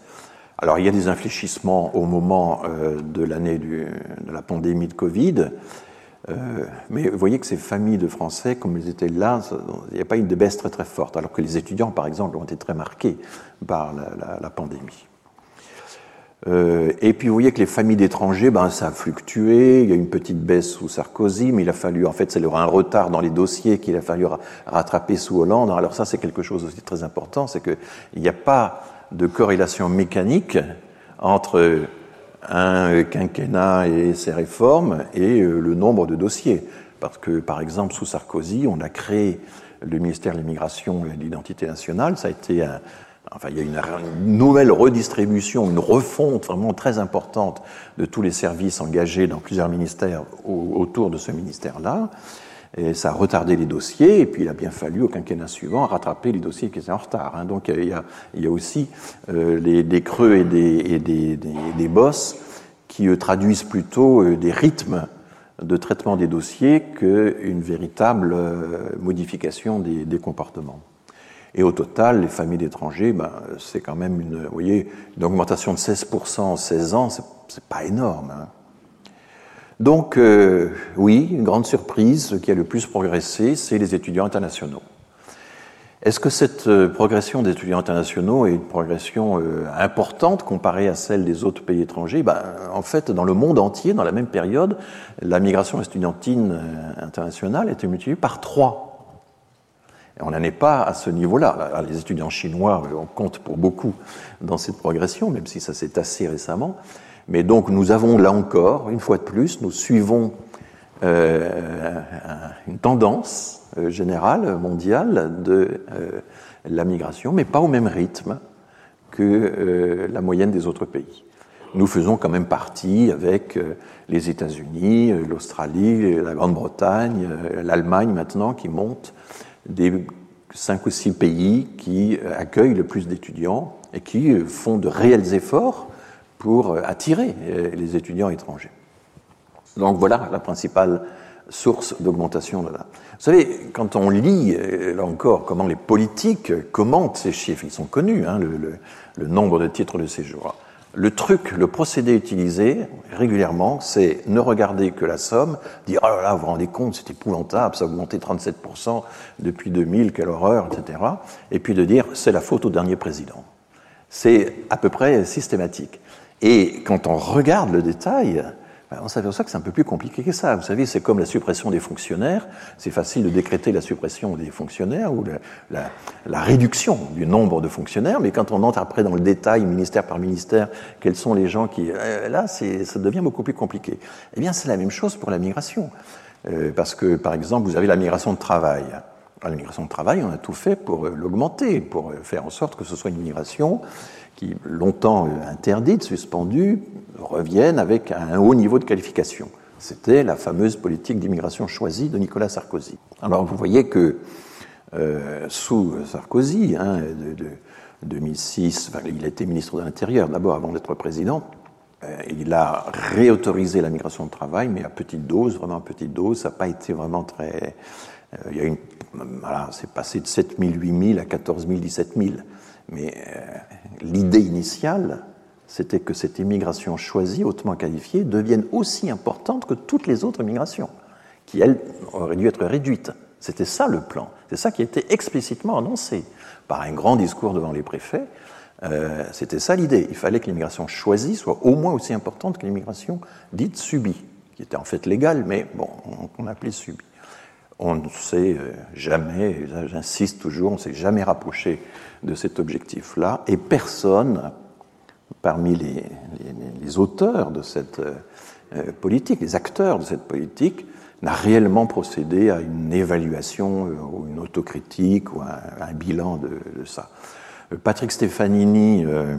alors il y a des infléchissements au moment euh, de l'année de la pandémie de Covid, euh, mais vous voyez que ces familles de Français, comme ils étaient là, il n'y a pas une baisse très très forte, alors que les étudiants, par exemple, ont été très marqués par la, pandémie. Euh, et puis vous voyez que les familles d'étrangers, ben, ça a fluctué, il y a une petite baisse sous Sarkozy, mais il a fallu, en fait, c'est un retard dans les dossiers qu'il a fallu rattraper sous Hollande. Alors ça, c'est quelque chose aussi très important, c'est qu'il n'y a pas de corrélation mécanique entre un quinquennat et ses réformes et euh, le nombre de dossiers. Parce que, par exemple, sous Sarkozy, on a créé le ministère de l'immigration et de l'identité nationale. Ça a été Enfin, il y a une, nouvelle redistribution, une refonte vraiment très importante de tous les services engagés dans plusieurs ministères autour de ce ministère-là. Et ça a retardé les dossiers, et puis il a bien fallu au quinquennat suivant rattraper les dossiers qui étaient en retard. Hein. Donc il y, a, aussi euh, les, des creux et des, et bosses qui traduisent plutôt euh, des rythmes de traitement des dossiers qu'une véritable euh, modification des, des, comportements. Et au total, les familles d'étrangers, ben, c'est quand même une, vous voyez, une augmentation de 16% en 16 ans, c'est pas énorme. Hein. Donc, euh, oui, une grande surprise, ce qui a le plus progressé, c'est les étudiants internationaux. Est-ce que cette euh, progression des étudiants internationaux est une progression euh, importante comparée à celle des autres pays étrangers? Ben, En fait, dans le monde entier, dans la même période, la migration estudiantine internationale été multipliée par trois. Et on n'en est pas à ce niveau-là. Les étudiants chinois, on compte pour beaucoup dans cette progression, même si ça s'est tassé récemment. Mais donc nous avons là encore, une fois de plus, nous suivons euh, une tendance euh, générale, mondiale de euh, la migration, mais pas au même rythme que euh, la moyenne des autres pays. Nous faisons quand même partie avec les États-Unis, l'Australie, la Grande-Bretagne, l'Allemagne maintenant qui monte des cinq ou six pays qui accueillent le plus d'étudiants et qui font de réels efforts pour euh, attirer euh, les étudiants étrangers. Donc voilà la principale source d'augmentation de là. Vous savez, quand on lit, euh, là encore, comment les politiques commentent ces chiffres, ils sont connus, hein, le, le, le, nombre de titres de séjour. Le truc, le procédé utilisé régulièrement, c'est ne regarder que la somme, dire oh là là, vous vous rendez compte, c'est épouvantable, ça a augmenté 37% depuis 2000, quelle horreur, etc. Et puis de dire c'est la faute au dernier président. C'est à peu près systématique. Et quand on regarde le détail, ben, on s'aperçoit que c'est un peu plus compliqué que ça. Vous savez, c'est comme la suppression des fonctionnaires. C'est facile de décréter la suppression des fonctionnaires ou la, la, la, réduction du nombre de fonctionnaires, mais quand on entre après dans le détail, ministère par ministère, quels sont les gens qui... Euh, là, ça devient beaucoup plus compliqué. Eh bien, c'est la même chose pour la migration. Euh, parce que, par exemple, vous avez la migration de travail. La migration de travail, on a tout fait pour euh, l'augmenter, pour faire en sorte que ce soit une migration qui, longtemps interdites, suspendues, reviennent avec un haut niveau de qualification. C'était la fameuse politique d'immigration choisie de Nicolas Sarkozy. Alors vous voyez que euh, sous Sarkozy, hein, de, de 2006, enfin, il été ministre de l'Intérieur d'abord avant d'être président, euh, il a réautorisé la migration de travail, mais à petite dose, vraiment à petite dose. Ça n'a pas été vraiment très. Euh, il y a une, voilà, c'est passé de 7 000, 8 000 à 14 000, 17 000. Mais euh, l'idée initiale, c'était que cette immigration choisie, hautement qualifiée, devienne aussi importante que toutes les autres migrations, qui, elles, auraient dû être réduites. C'était ça le plan. C'est ça qui a été explicitement annoncé par un grand discours devant les préfets. Euh, C'était ça l'idée. Il fallait que l'immigration choisie soit au moins aussi importante que l'immigration dite subie, qui était en fait légale, mais bon, on, appelait subie. On ne s'est euh, jamais, j'insiste toujours, on ne s'est jamais rapproché de cet objectif-là, et personne parmi les, auteurs de cette euh, politique, les acteurs de cette politique, n'a réellement procédé à une évaluation euh, ou une autocritique ou un, bilan de, ça. Patrick Stefanini euh,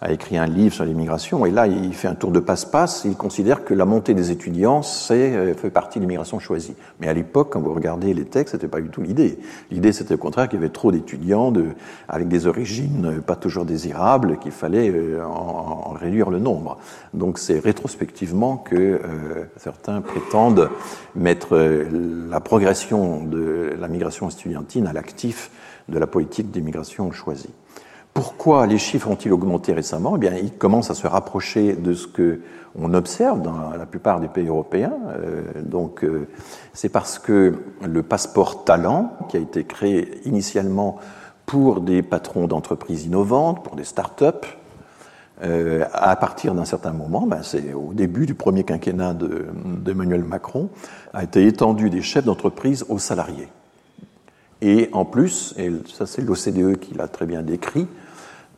a écrit un livre sur l'immigration, et là, il fait un tour de passe-passe. Il considère que la montée des étudiants, c'est euh, fait partie de l'immigration choisie. Mais à l'époque, quand vous regardez les textes, c'était pas du tout l'idée. L'idée, c'était au contraire qu'il y avait trop d'étudiants de, avec des origines pas toujours désirables, qu'il fallait euh, en, en, réduire le nombre. Donc, c'est rétrospectivement que euh, certains prétendent mettre euh, la progression de la migration estudiantine à l'actif de la politique d'immigration choisie. Pourquoi les chiffres ont-ils augmenté récemment? Eh bien, ils commencent à se rapprocher de ce que on observe dans la plupart des pays européens. Euh, donc, euh, c'est parce que le passeport talent, qui a été créé initialement pour des patrons d'entreprises innovantes, pour des start-up, euh, à partir d'un certain moment, ben c'est au début du premier quinquennat d'Emmanuel de, Macron, a été étendu des chefs d'entreprise aux salariés. Et en plus, et ça c'est l'OCDE qui l'a très bien décrit,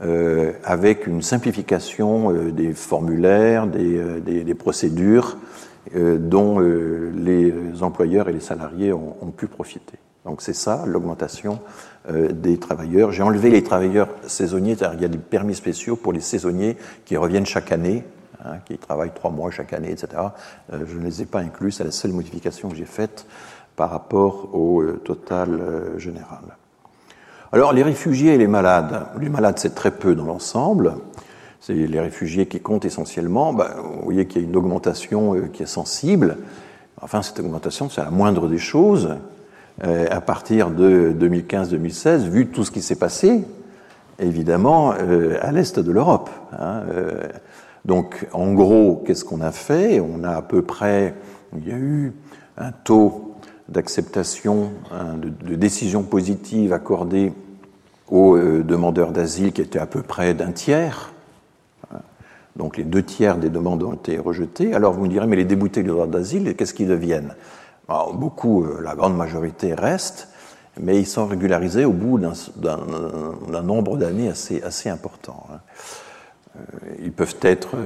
euh, avec une simplification euh, des formulaires, des, euh, des, des procédures euh, dont euh, les employeurs et les salariés ont, ont pu profiter. Donc c'est ça l'augmentation des travailleurs. J'ai enlevé les travailleurs saisonniers, il y a des permis spéciaux pour les saisonniers qui reviennent chaque année, hein, qui travaillent trois mois chaque année, etc. Je ne les ai pas inclus, c'est la seule modification que j'ai faite par rapport au total général. Alors les réfugiés et les malades. Les malades, c'est très peu dans l'ensemble. C'est les réfugiés qui comptent essentiellement. Ben, vous voyez qu'il y a une augmentation qui est sensible. Enfin, cette augmentation, c'est la moindre des choses. Euh, à partir de 2015-2016, vu tout ce qui s'est passé, évidemment, euh, à l'est de l'Europe. Hein, euh, donc, en gros, qu'est-ce qu'on a fait? On a à peu près, il y a eu un taux d'acceptation, hein, de, décision positive accordée aux demandeurs d'asile qui était à peu près d'un tiers. Donc les deux tiers des demandes ont été rejetées. Alors vous me direz, mais les déboutés du droit d'asile, qu'est-ce qu'ils deviennent? Beaucoup, euh, la grande majorité restent, mais ils sont régularisés au bout d'un nombre d'années assez, assez important. Hein. Euh, ils peuvent être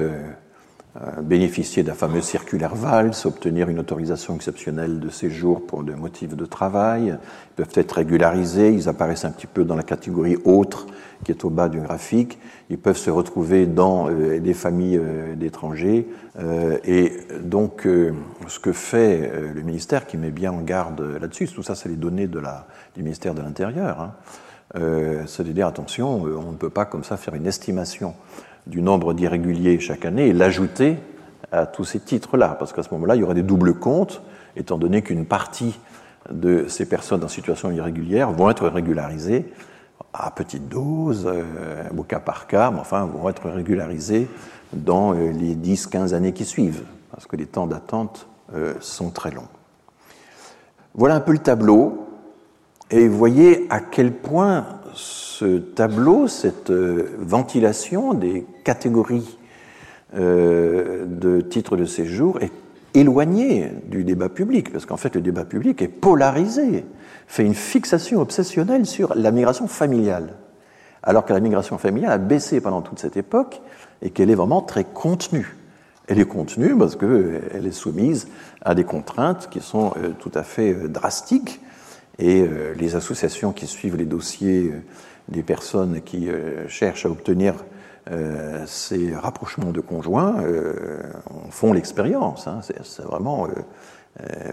euh, bénéficier d'un fameux circulaire VALS, obtenir une autorisation exceptionnelle de séjour pour des motifs de travail. Ils peuvent être régularisés, ils apparaissent un petit peu dans la catégorie autre qui est au bas du graphique. Ils peuvent se retrouver dans euh, des familles euh, d'étrangers. Euh, et donc, ce que fait le ministère, qui met bien en garde là-dessus, tout ça, c'est les données de la, du ministère de l'Intérieur, hein, c'est de dire attention, on ne peut pas comme ça faire une estimation du nombre d'irréguliers chaque année et l'ajouter à tous ces titres-là, parce qu'à ce moment-là, il y aurait des doubles comptes, étant donné qu'une partie de ces personnes en situation irrégulière vont être régularisées à petite dose, euh, au cas par cas, mais enfin vont être régularisés dans euh, les 10-15 années qui suivent, parce que les temps d'attente euh, sont très longs. Voilà un peu le tableau, et voyez à quel point ce tableau, cette ventilation des catégories de titres de séjour est éloigné du débat public, parce qu'en fait le débat public est polarisé fait une fixation obsessionnelle sur la migration familiale, alors que la migration familiale a baissé pendant toute cette époque et qu'elle est vraiment très contenue. Elle est contenue parce qu'elle est soumise à des contraintes qui sont euh, tout à fait euh, drastiques et euh, les associations qui suivent les dossiers des personnes qui cherchent à obtenir ces rapprochements de conjoints font l'expérience. Hein. C'est vraiment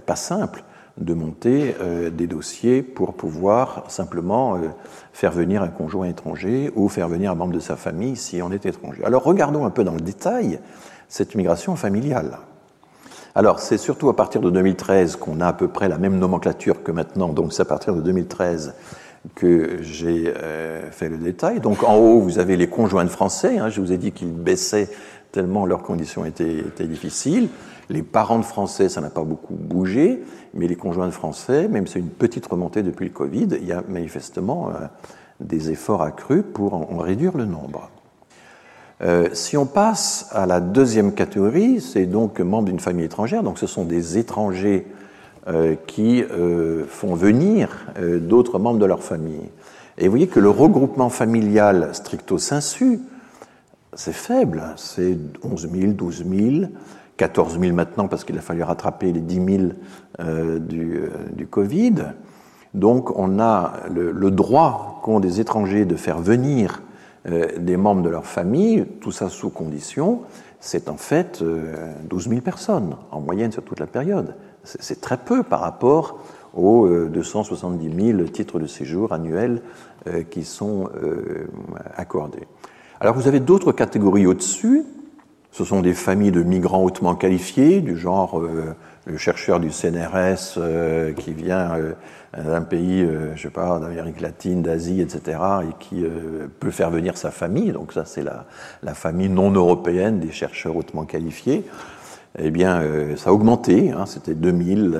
pas simple de monter euh, des dossiers pour pouvoir simplement euh, faire venir un conjoint étranger ou faire venir un membre de sa famille si on est étranger. Alors regardons un peu dans le détail cette migration familiale. Alors c'est surtout à partir de 2013 qu'on a à peu près la même nomenclature que maintenant, donc c'est à partir de 2013 que j'ai euh, fait le détail. Donc en haut, vous avez les conjoints de français, hein, je vous ai dit qu'ils baissaient tellement leurs conditions étaient, difficiles. Les parents de Français, ça n'a pas beaucoup bougé, mais les conjoints de Français, même si c'est une petite remontée depuis le Covid, il y a manifestement euh, des efforts accrus pour en, réduire le nombre. Euh, si on passe à la deuxième catégorie, c'est donc membres d'une famille étrangère, donc ce sont des étrangers qui font venir d'autres membres de leur famille. Et vous voyez que le regroupement familial stricto sensu, c'est faible, c'est 11 000, 12 000. 14 000 maintenant parce qu'il a fallu rattraper les 10 000 euh, du, euh, Covid. Donc on a le, droit qu'ont des étrangers de faire venir euh, des membres de leur famille, tout ça sous condition, c'est en fait 12 000 personnes en moyenne sur toute la période. C'est très peu par rapport aux 270 000 titres de séjour annuels qui sont accordés. Alors vous avez d'autres catégories au-dessus, ce sont des familles de migrants hautement qualifiés, du genre euh, le chercheur du CNRS euh, qui vient euh, d'un pays, je sais pas, d'Amérique latine, d'Asie, etc., et qui peut faire venir sa famille. Donc ça, c'est la, famille non européenne des chercheurs hautement qualifiés. Eh bien, ça a augmenté. Hein, C'était 2000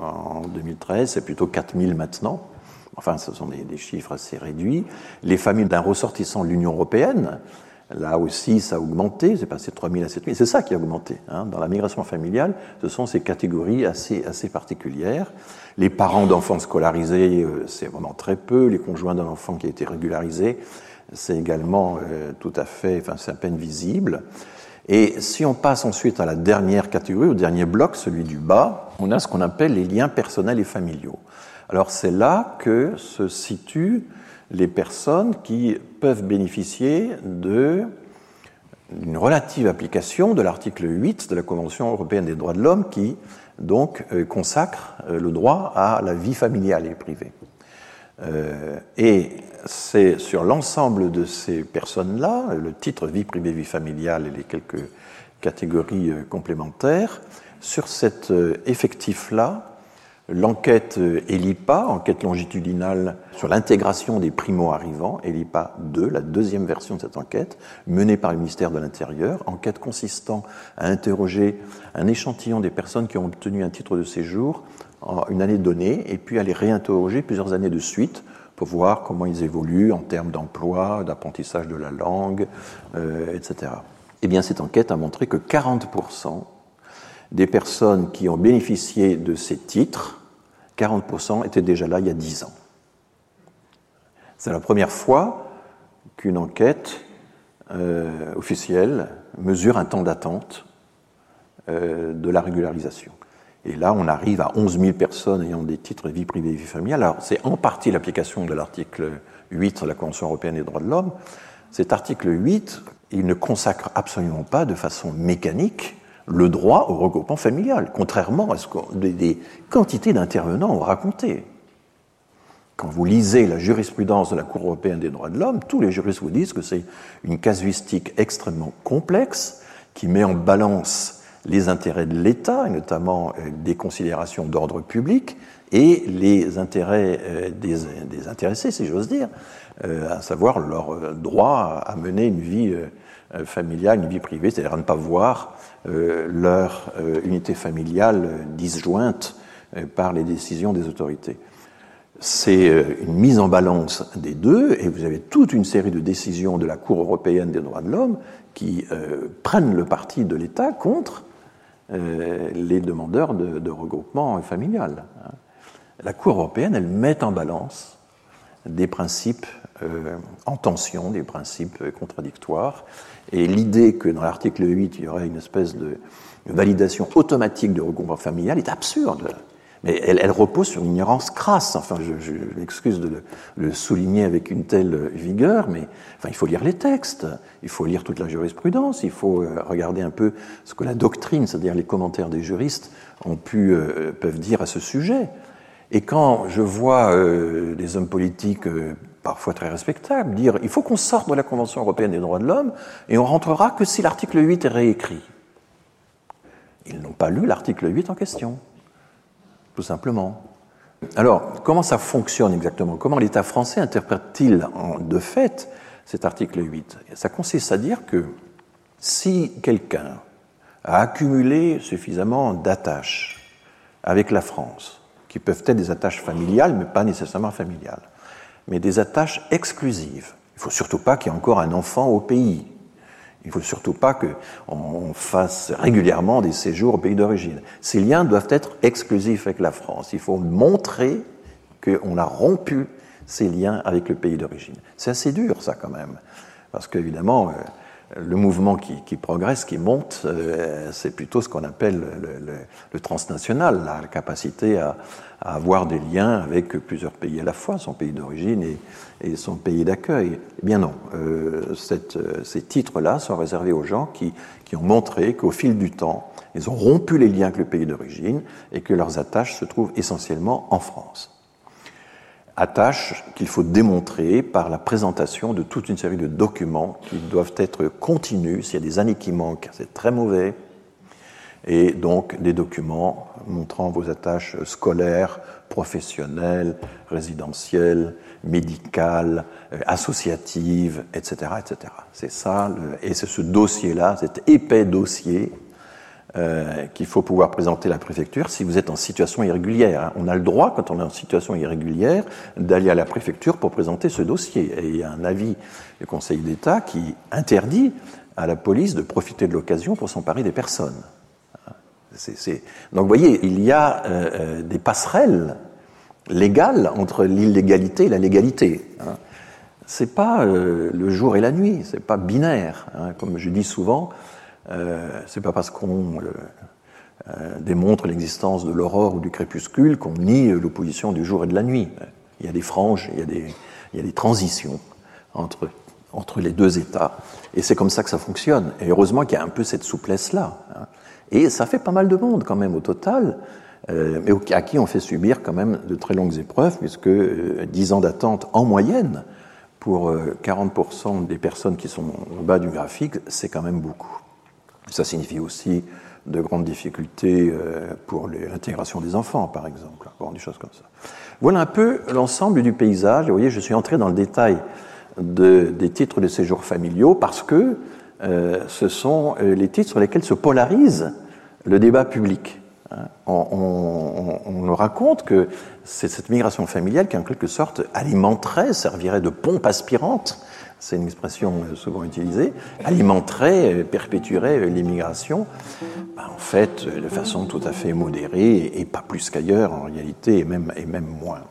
en 2013, c'est plutôt 4000 maintenant. Enfin, ce sont des, chiffres assez réduits. Les familles d'un ressortissant de l'Union européenne, Là aussi, ça a augmenté, c'est passé de 3 000 à 7 000. C'est ça qui a augmenté. Hein. Dans la migration familiale, ce sont ces catégories assez, assez particulières. Les parents d'enfants scolarisés, euh, c'est vraiment très peu. Les conjoints d'un enfant qui a été régularisé, c'est également euh, tout à fait, enfin, c'est à peine visible. Et si on passe ensuite à la dernière catégorie, au dernier bloc, celui du bas, on a ce qu'on appelle les liens personnels et familiaux. Alors c'est là que se situent les personnes qui peuvent bénéficier de une relative application de l'article 8 de la Convention européenne des droits de l'homme qui donc euh, consacre euh, le droit à la vie familiale et privée. Euh, et c'est sur l'ensemble de ces personnes-là, le titre vie privée, vie familiale et les quelques catégories complémentaires, sur cet effectif-là, L'enquête ELIPA, enquête longitudinale sur l'intégration des primo-arrivants, ELIPA 2, la deuxième version de cette enquête, menée par le ministère de l'Intérieur, enquête consistant à interroger un échantillon des personnes qui ont obtenu un titre de séjour en une année donnée, et puis à les réinterroger plusieurs années de suite voir comment ils évoluent en termes d'emploi, d'apprentissage de la langue, euh, etc. Eh bien, cette enquête a montré que 40% des personnes qui ont bénéficié de ces titres, 40% étaient déjà là il y a 10 ans. C'est la première fois qu'une enquête euh, officielle mesure un temps d'attente euh, de la régularisation. Et là, on arrive à 11 000 personnes ayant des titres vie privée et vie familiale. Alors, c'est en partie l'application de l'article 8 de la Convention européenne des droits de l'homme. Cet article 8, il ne consacre absolument pas de façon mécanique le droit au regroupement familial, contrairement à ce que des, quantités d'intervenants ont raconté. Quand vous lisez la jurisprudence de la Cour européenne des droits de l'homme, tous les juristes vous disent que c'est une casuistique extrêmement complexe qui met en balance les intérêts de l'État, et notamment euh, des considérations d'ordre public, et les intérêts euh, des, intéressés, si j'ose dire, euh, à savoir leur droit à mener une vie familiale, une vie privée, c'est-à-dire à ne pas voir leur unité familiale disjointe par les décisions des autorités. C'est une mise en balance des deux, et vous avez toute une série de décisions de la Cour européenne des droits de l'homme qui prennent le parti de l'État contre les demandeurs de, regroupement familial. La Cour européenne, elle met en balance des principes en tension, des principes contradictoires, et l'idée que dans l'article 8, il y aurait une espèce de validation automatique du regroupement familial est absurde. Mais elle, repose sur une ignorance crasse. Enfin, je, m'excuse de le, souligner avec une telle vigueur, mais enfin, il faut lire les textes, il faut lire toute la jurisprudence, il faut euh, regarder un peu ce que la doctrine, c'est-à-dire les commentaires des juristes, ont pu, euh, peuvent dire à ce sujet. Et quand je vois euh, des hommes politiques parfois très respectable, dire il faut qu'on sorte de la Convention européenne des droits de l'homme et on rentrera que si l'article 8 est réécrit. Ils n'ont pas lu l'article 8 en question, tout simplement. Alors, comment ça fonctionne exactement? Comment l'État français interprète-t-il de fait cet article 8 Ça consiste à dire que si quelqu'un a accumulé suffisamment d'attaches avec la France, qui peuvent être des attaches familiales, mais pas nécessairement familiales, mais des attaches exclusives. Il ne faut surtout pas qu'il y ait encore un enfant au pays. Il ne faut surtout pas qu'on fasse régulièrement des séjours au pays d'origine. Ces liens doivent être exclusifs avec la France. Il faut montrer qu'on a rompu ces liens avec le pays d'origine. C'est assez dur, ça, quand même. Parce qu'évidemment, euh, le mouvement qui, progresse, qui monte, euh, c'est plutôt ce qu'on appelle le, transnational, la capacité à, avoir des liens avec plusieurs pays à la fois, son pays d'origine et, son pays d'accueil. Eh bien non, euh, euh, ces titres-là sont réservés aux gens qui, qui ont montré qu'au fil du temps, ils ont rompu les liens avec le pays d'origine et que leurs attaches se trouvent essentiellement en France attache qu'il faut démontrer par la présentation de toute une série de documents qui doivent être continus. S'il y a des années qui manquent, c'est très mauvais. Et donc des documents montrant vos attaches scolaires, professionnelles, résidentielles, médicales, euh, associatives, etc. etc. C'est ça, et c'est ce dossier-là, cet épais dossier euh, qu'il faut pouvoir présenter à la préfecture si vous êtes en situation irrégulière. Hein. On a le droit, quand on est en situation irrégulière, d'aller à la préfecture pour présenter ce dossier. Et il y a un avis du Conseil d'État qui interdit à la police de profiter de l'occasion pour s'emparer des personnes. Donc vous voyez, il y a euh, euh, des passerelles légales entre l'illégalité et la légalité. Hein. C'est pas le jour et la nuit, c'est pas binaire. Hein. Comme je dis souvent, euh, c'est pas parce qu'on euh, démontre l'existence de l'aurore ou du crépuscule qu'on nie l'opposition du jour et de la nuit. Il y a des franges, il y a des, transitions entre, entre les deux états. Et c'est comme ça que ça fonctionne. Et heureusement qu'il y a un peu cette souplesse-là. Hein. Et ça fait pas mal de monde quand même au total, euh, à qui on fait subir quand même de très longues épreuves, puisque euh, 10 ans d'attente en moyenne pour 40% des personnes qui sont au bas du graphique, c'est quand même beaucoup. Ça signifie aussi de grandes difficultés euh, pour l'intégration des enfants, par exemple, des choses comme ça. Voilà un peu l'ensemble du paysage. Vous voyez, je suis entré dans le détail de, des titres de séjour familiaux parce que euh, ce sont euh, les titres sur lesquels se polarise le débat public. Hein. On, nous raconte que c'est cette migration familiale qui, en quelque sorte, alimenterait, servirait de pompe aspirante c'est une expression souvent utilisée, alimenterait, perpétuerait l'immigration, ben, en fait, de façon tout à fait modérée et pas plus qu'ailleurs en réalité, et même, et même moins.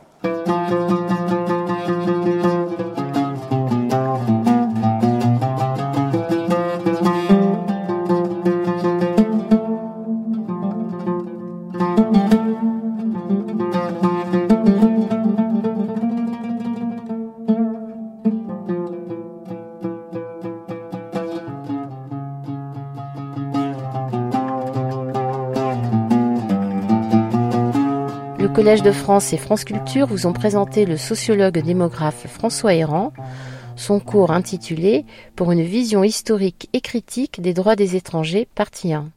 Collège de France et France Culture vous ont présenté le sociologue démographe François Héran, son cours intitulé Pour une vision historique et critique des droits des étrangers, partie 1.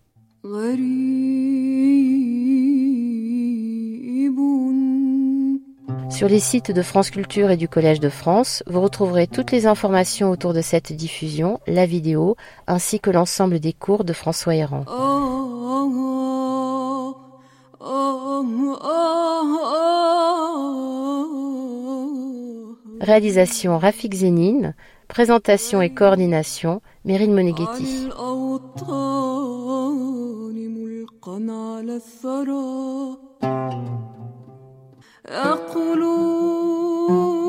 Sur les sites de France Culture et du Collège de France, vous retrouverez toutes les informations autour de cette diffusion, la vidéo, ainsi que l'ensemble des cours de François Héran. Réalisation Rafik Zénine, présentation et coordination Meryl Moneghetti. عشقتك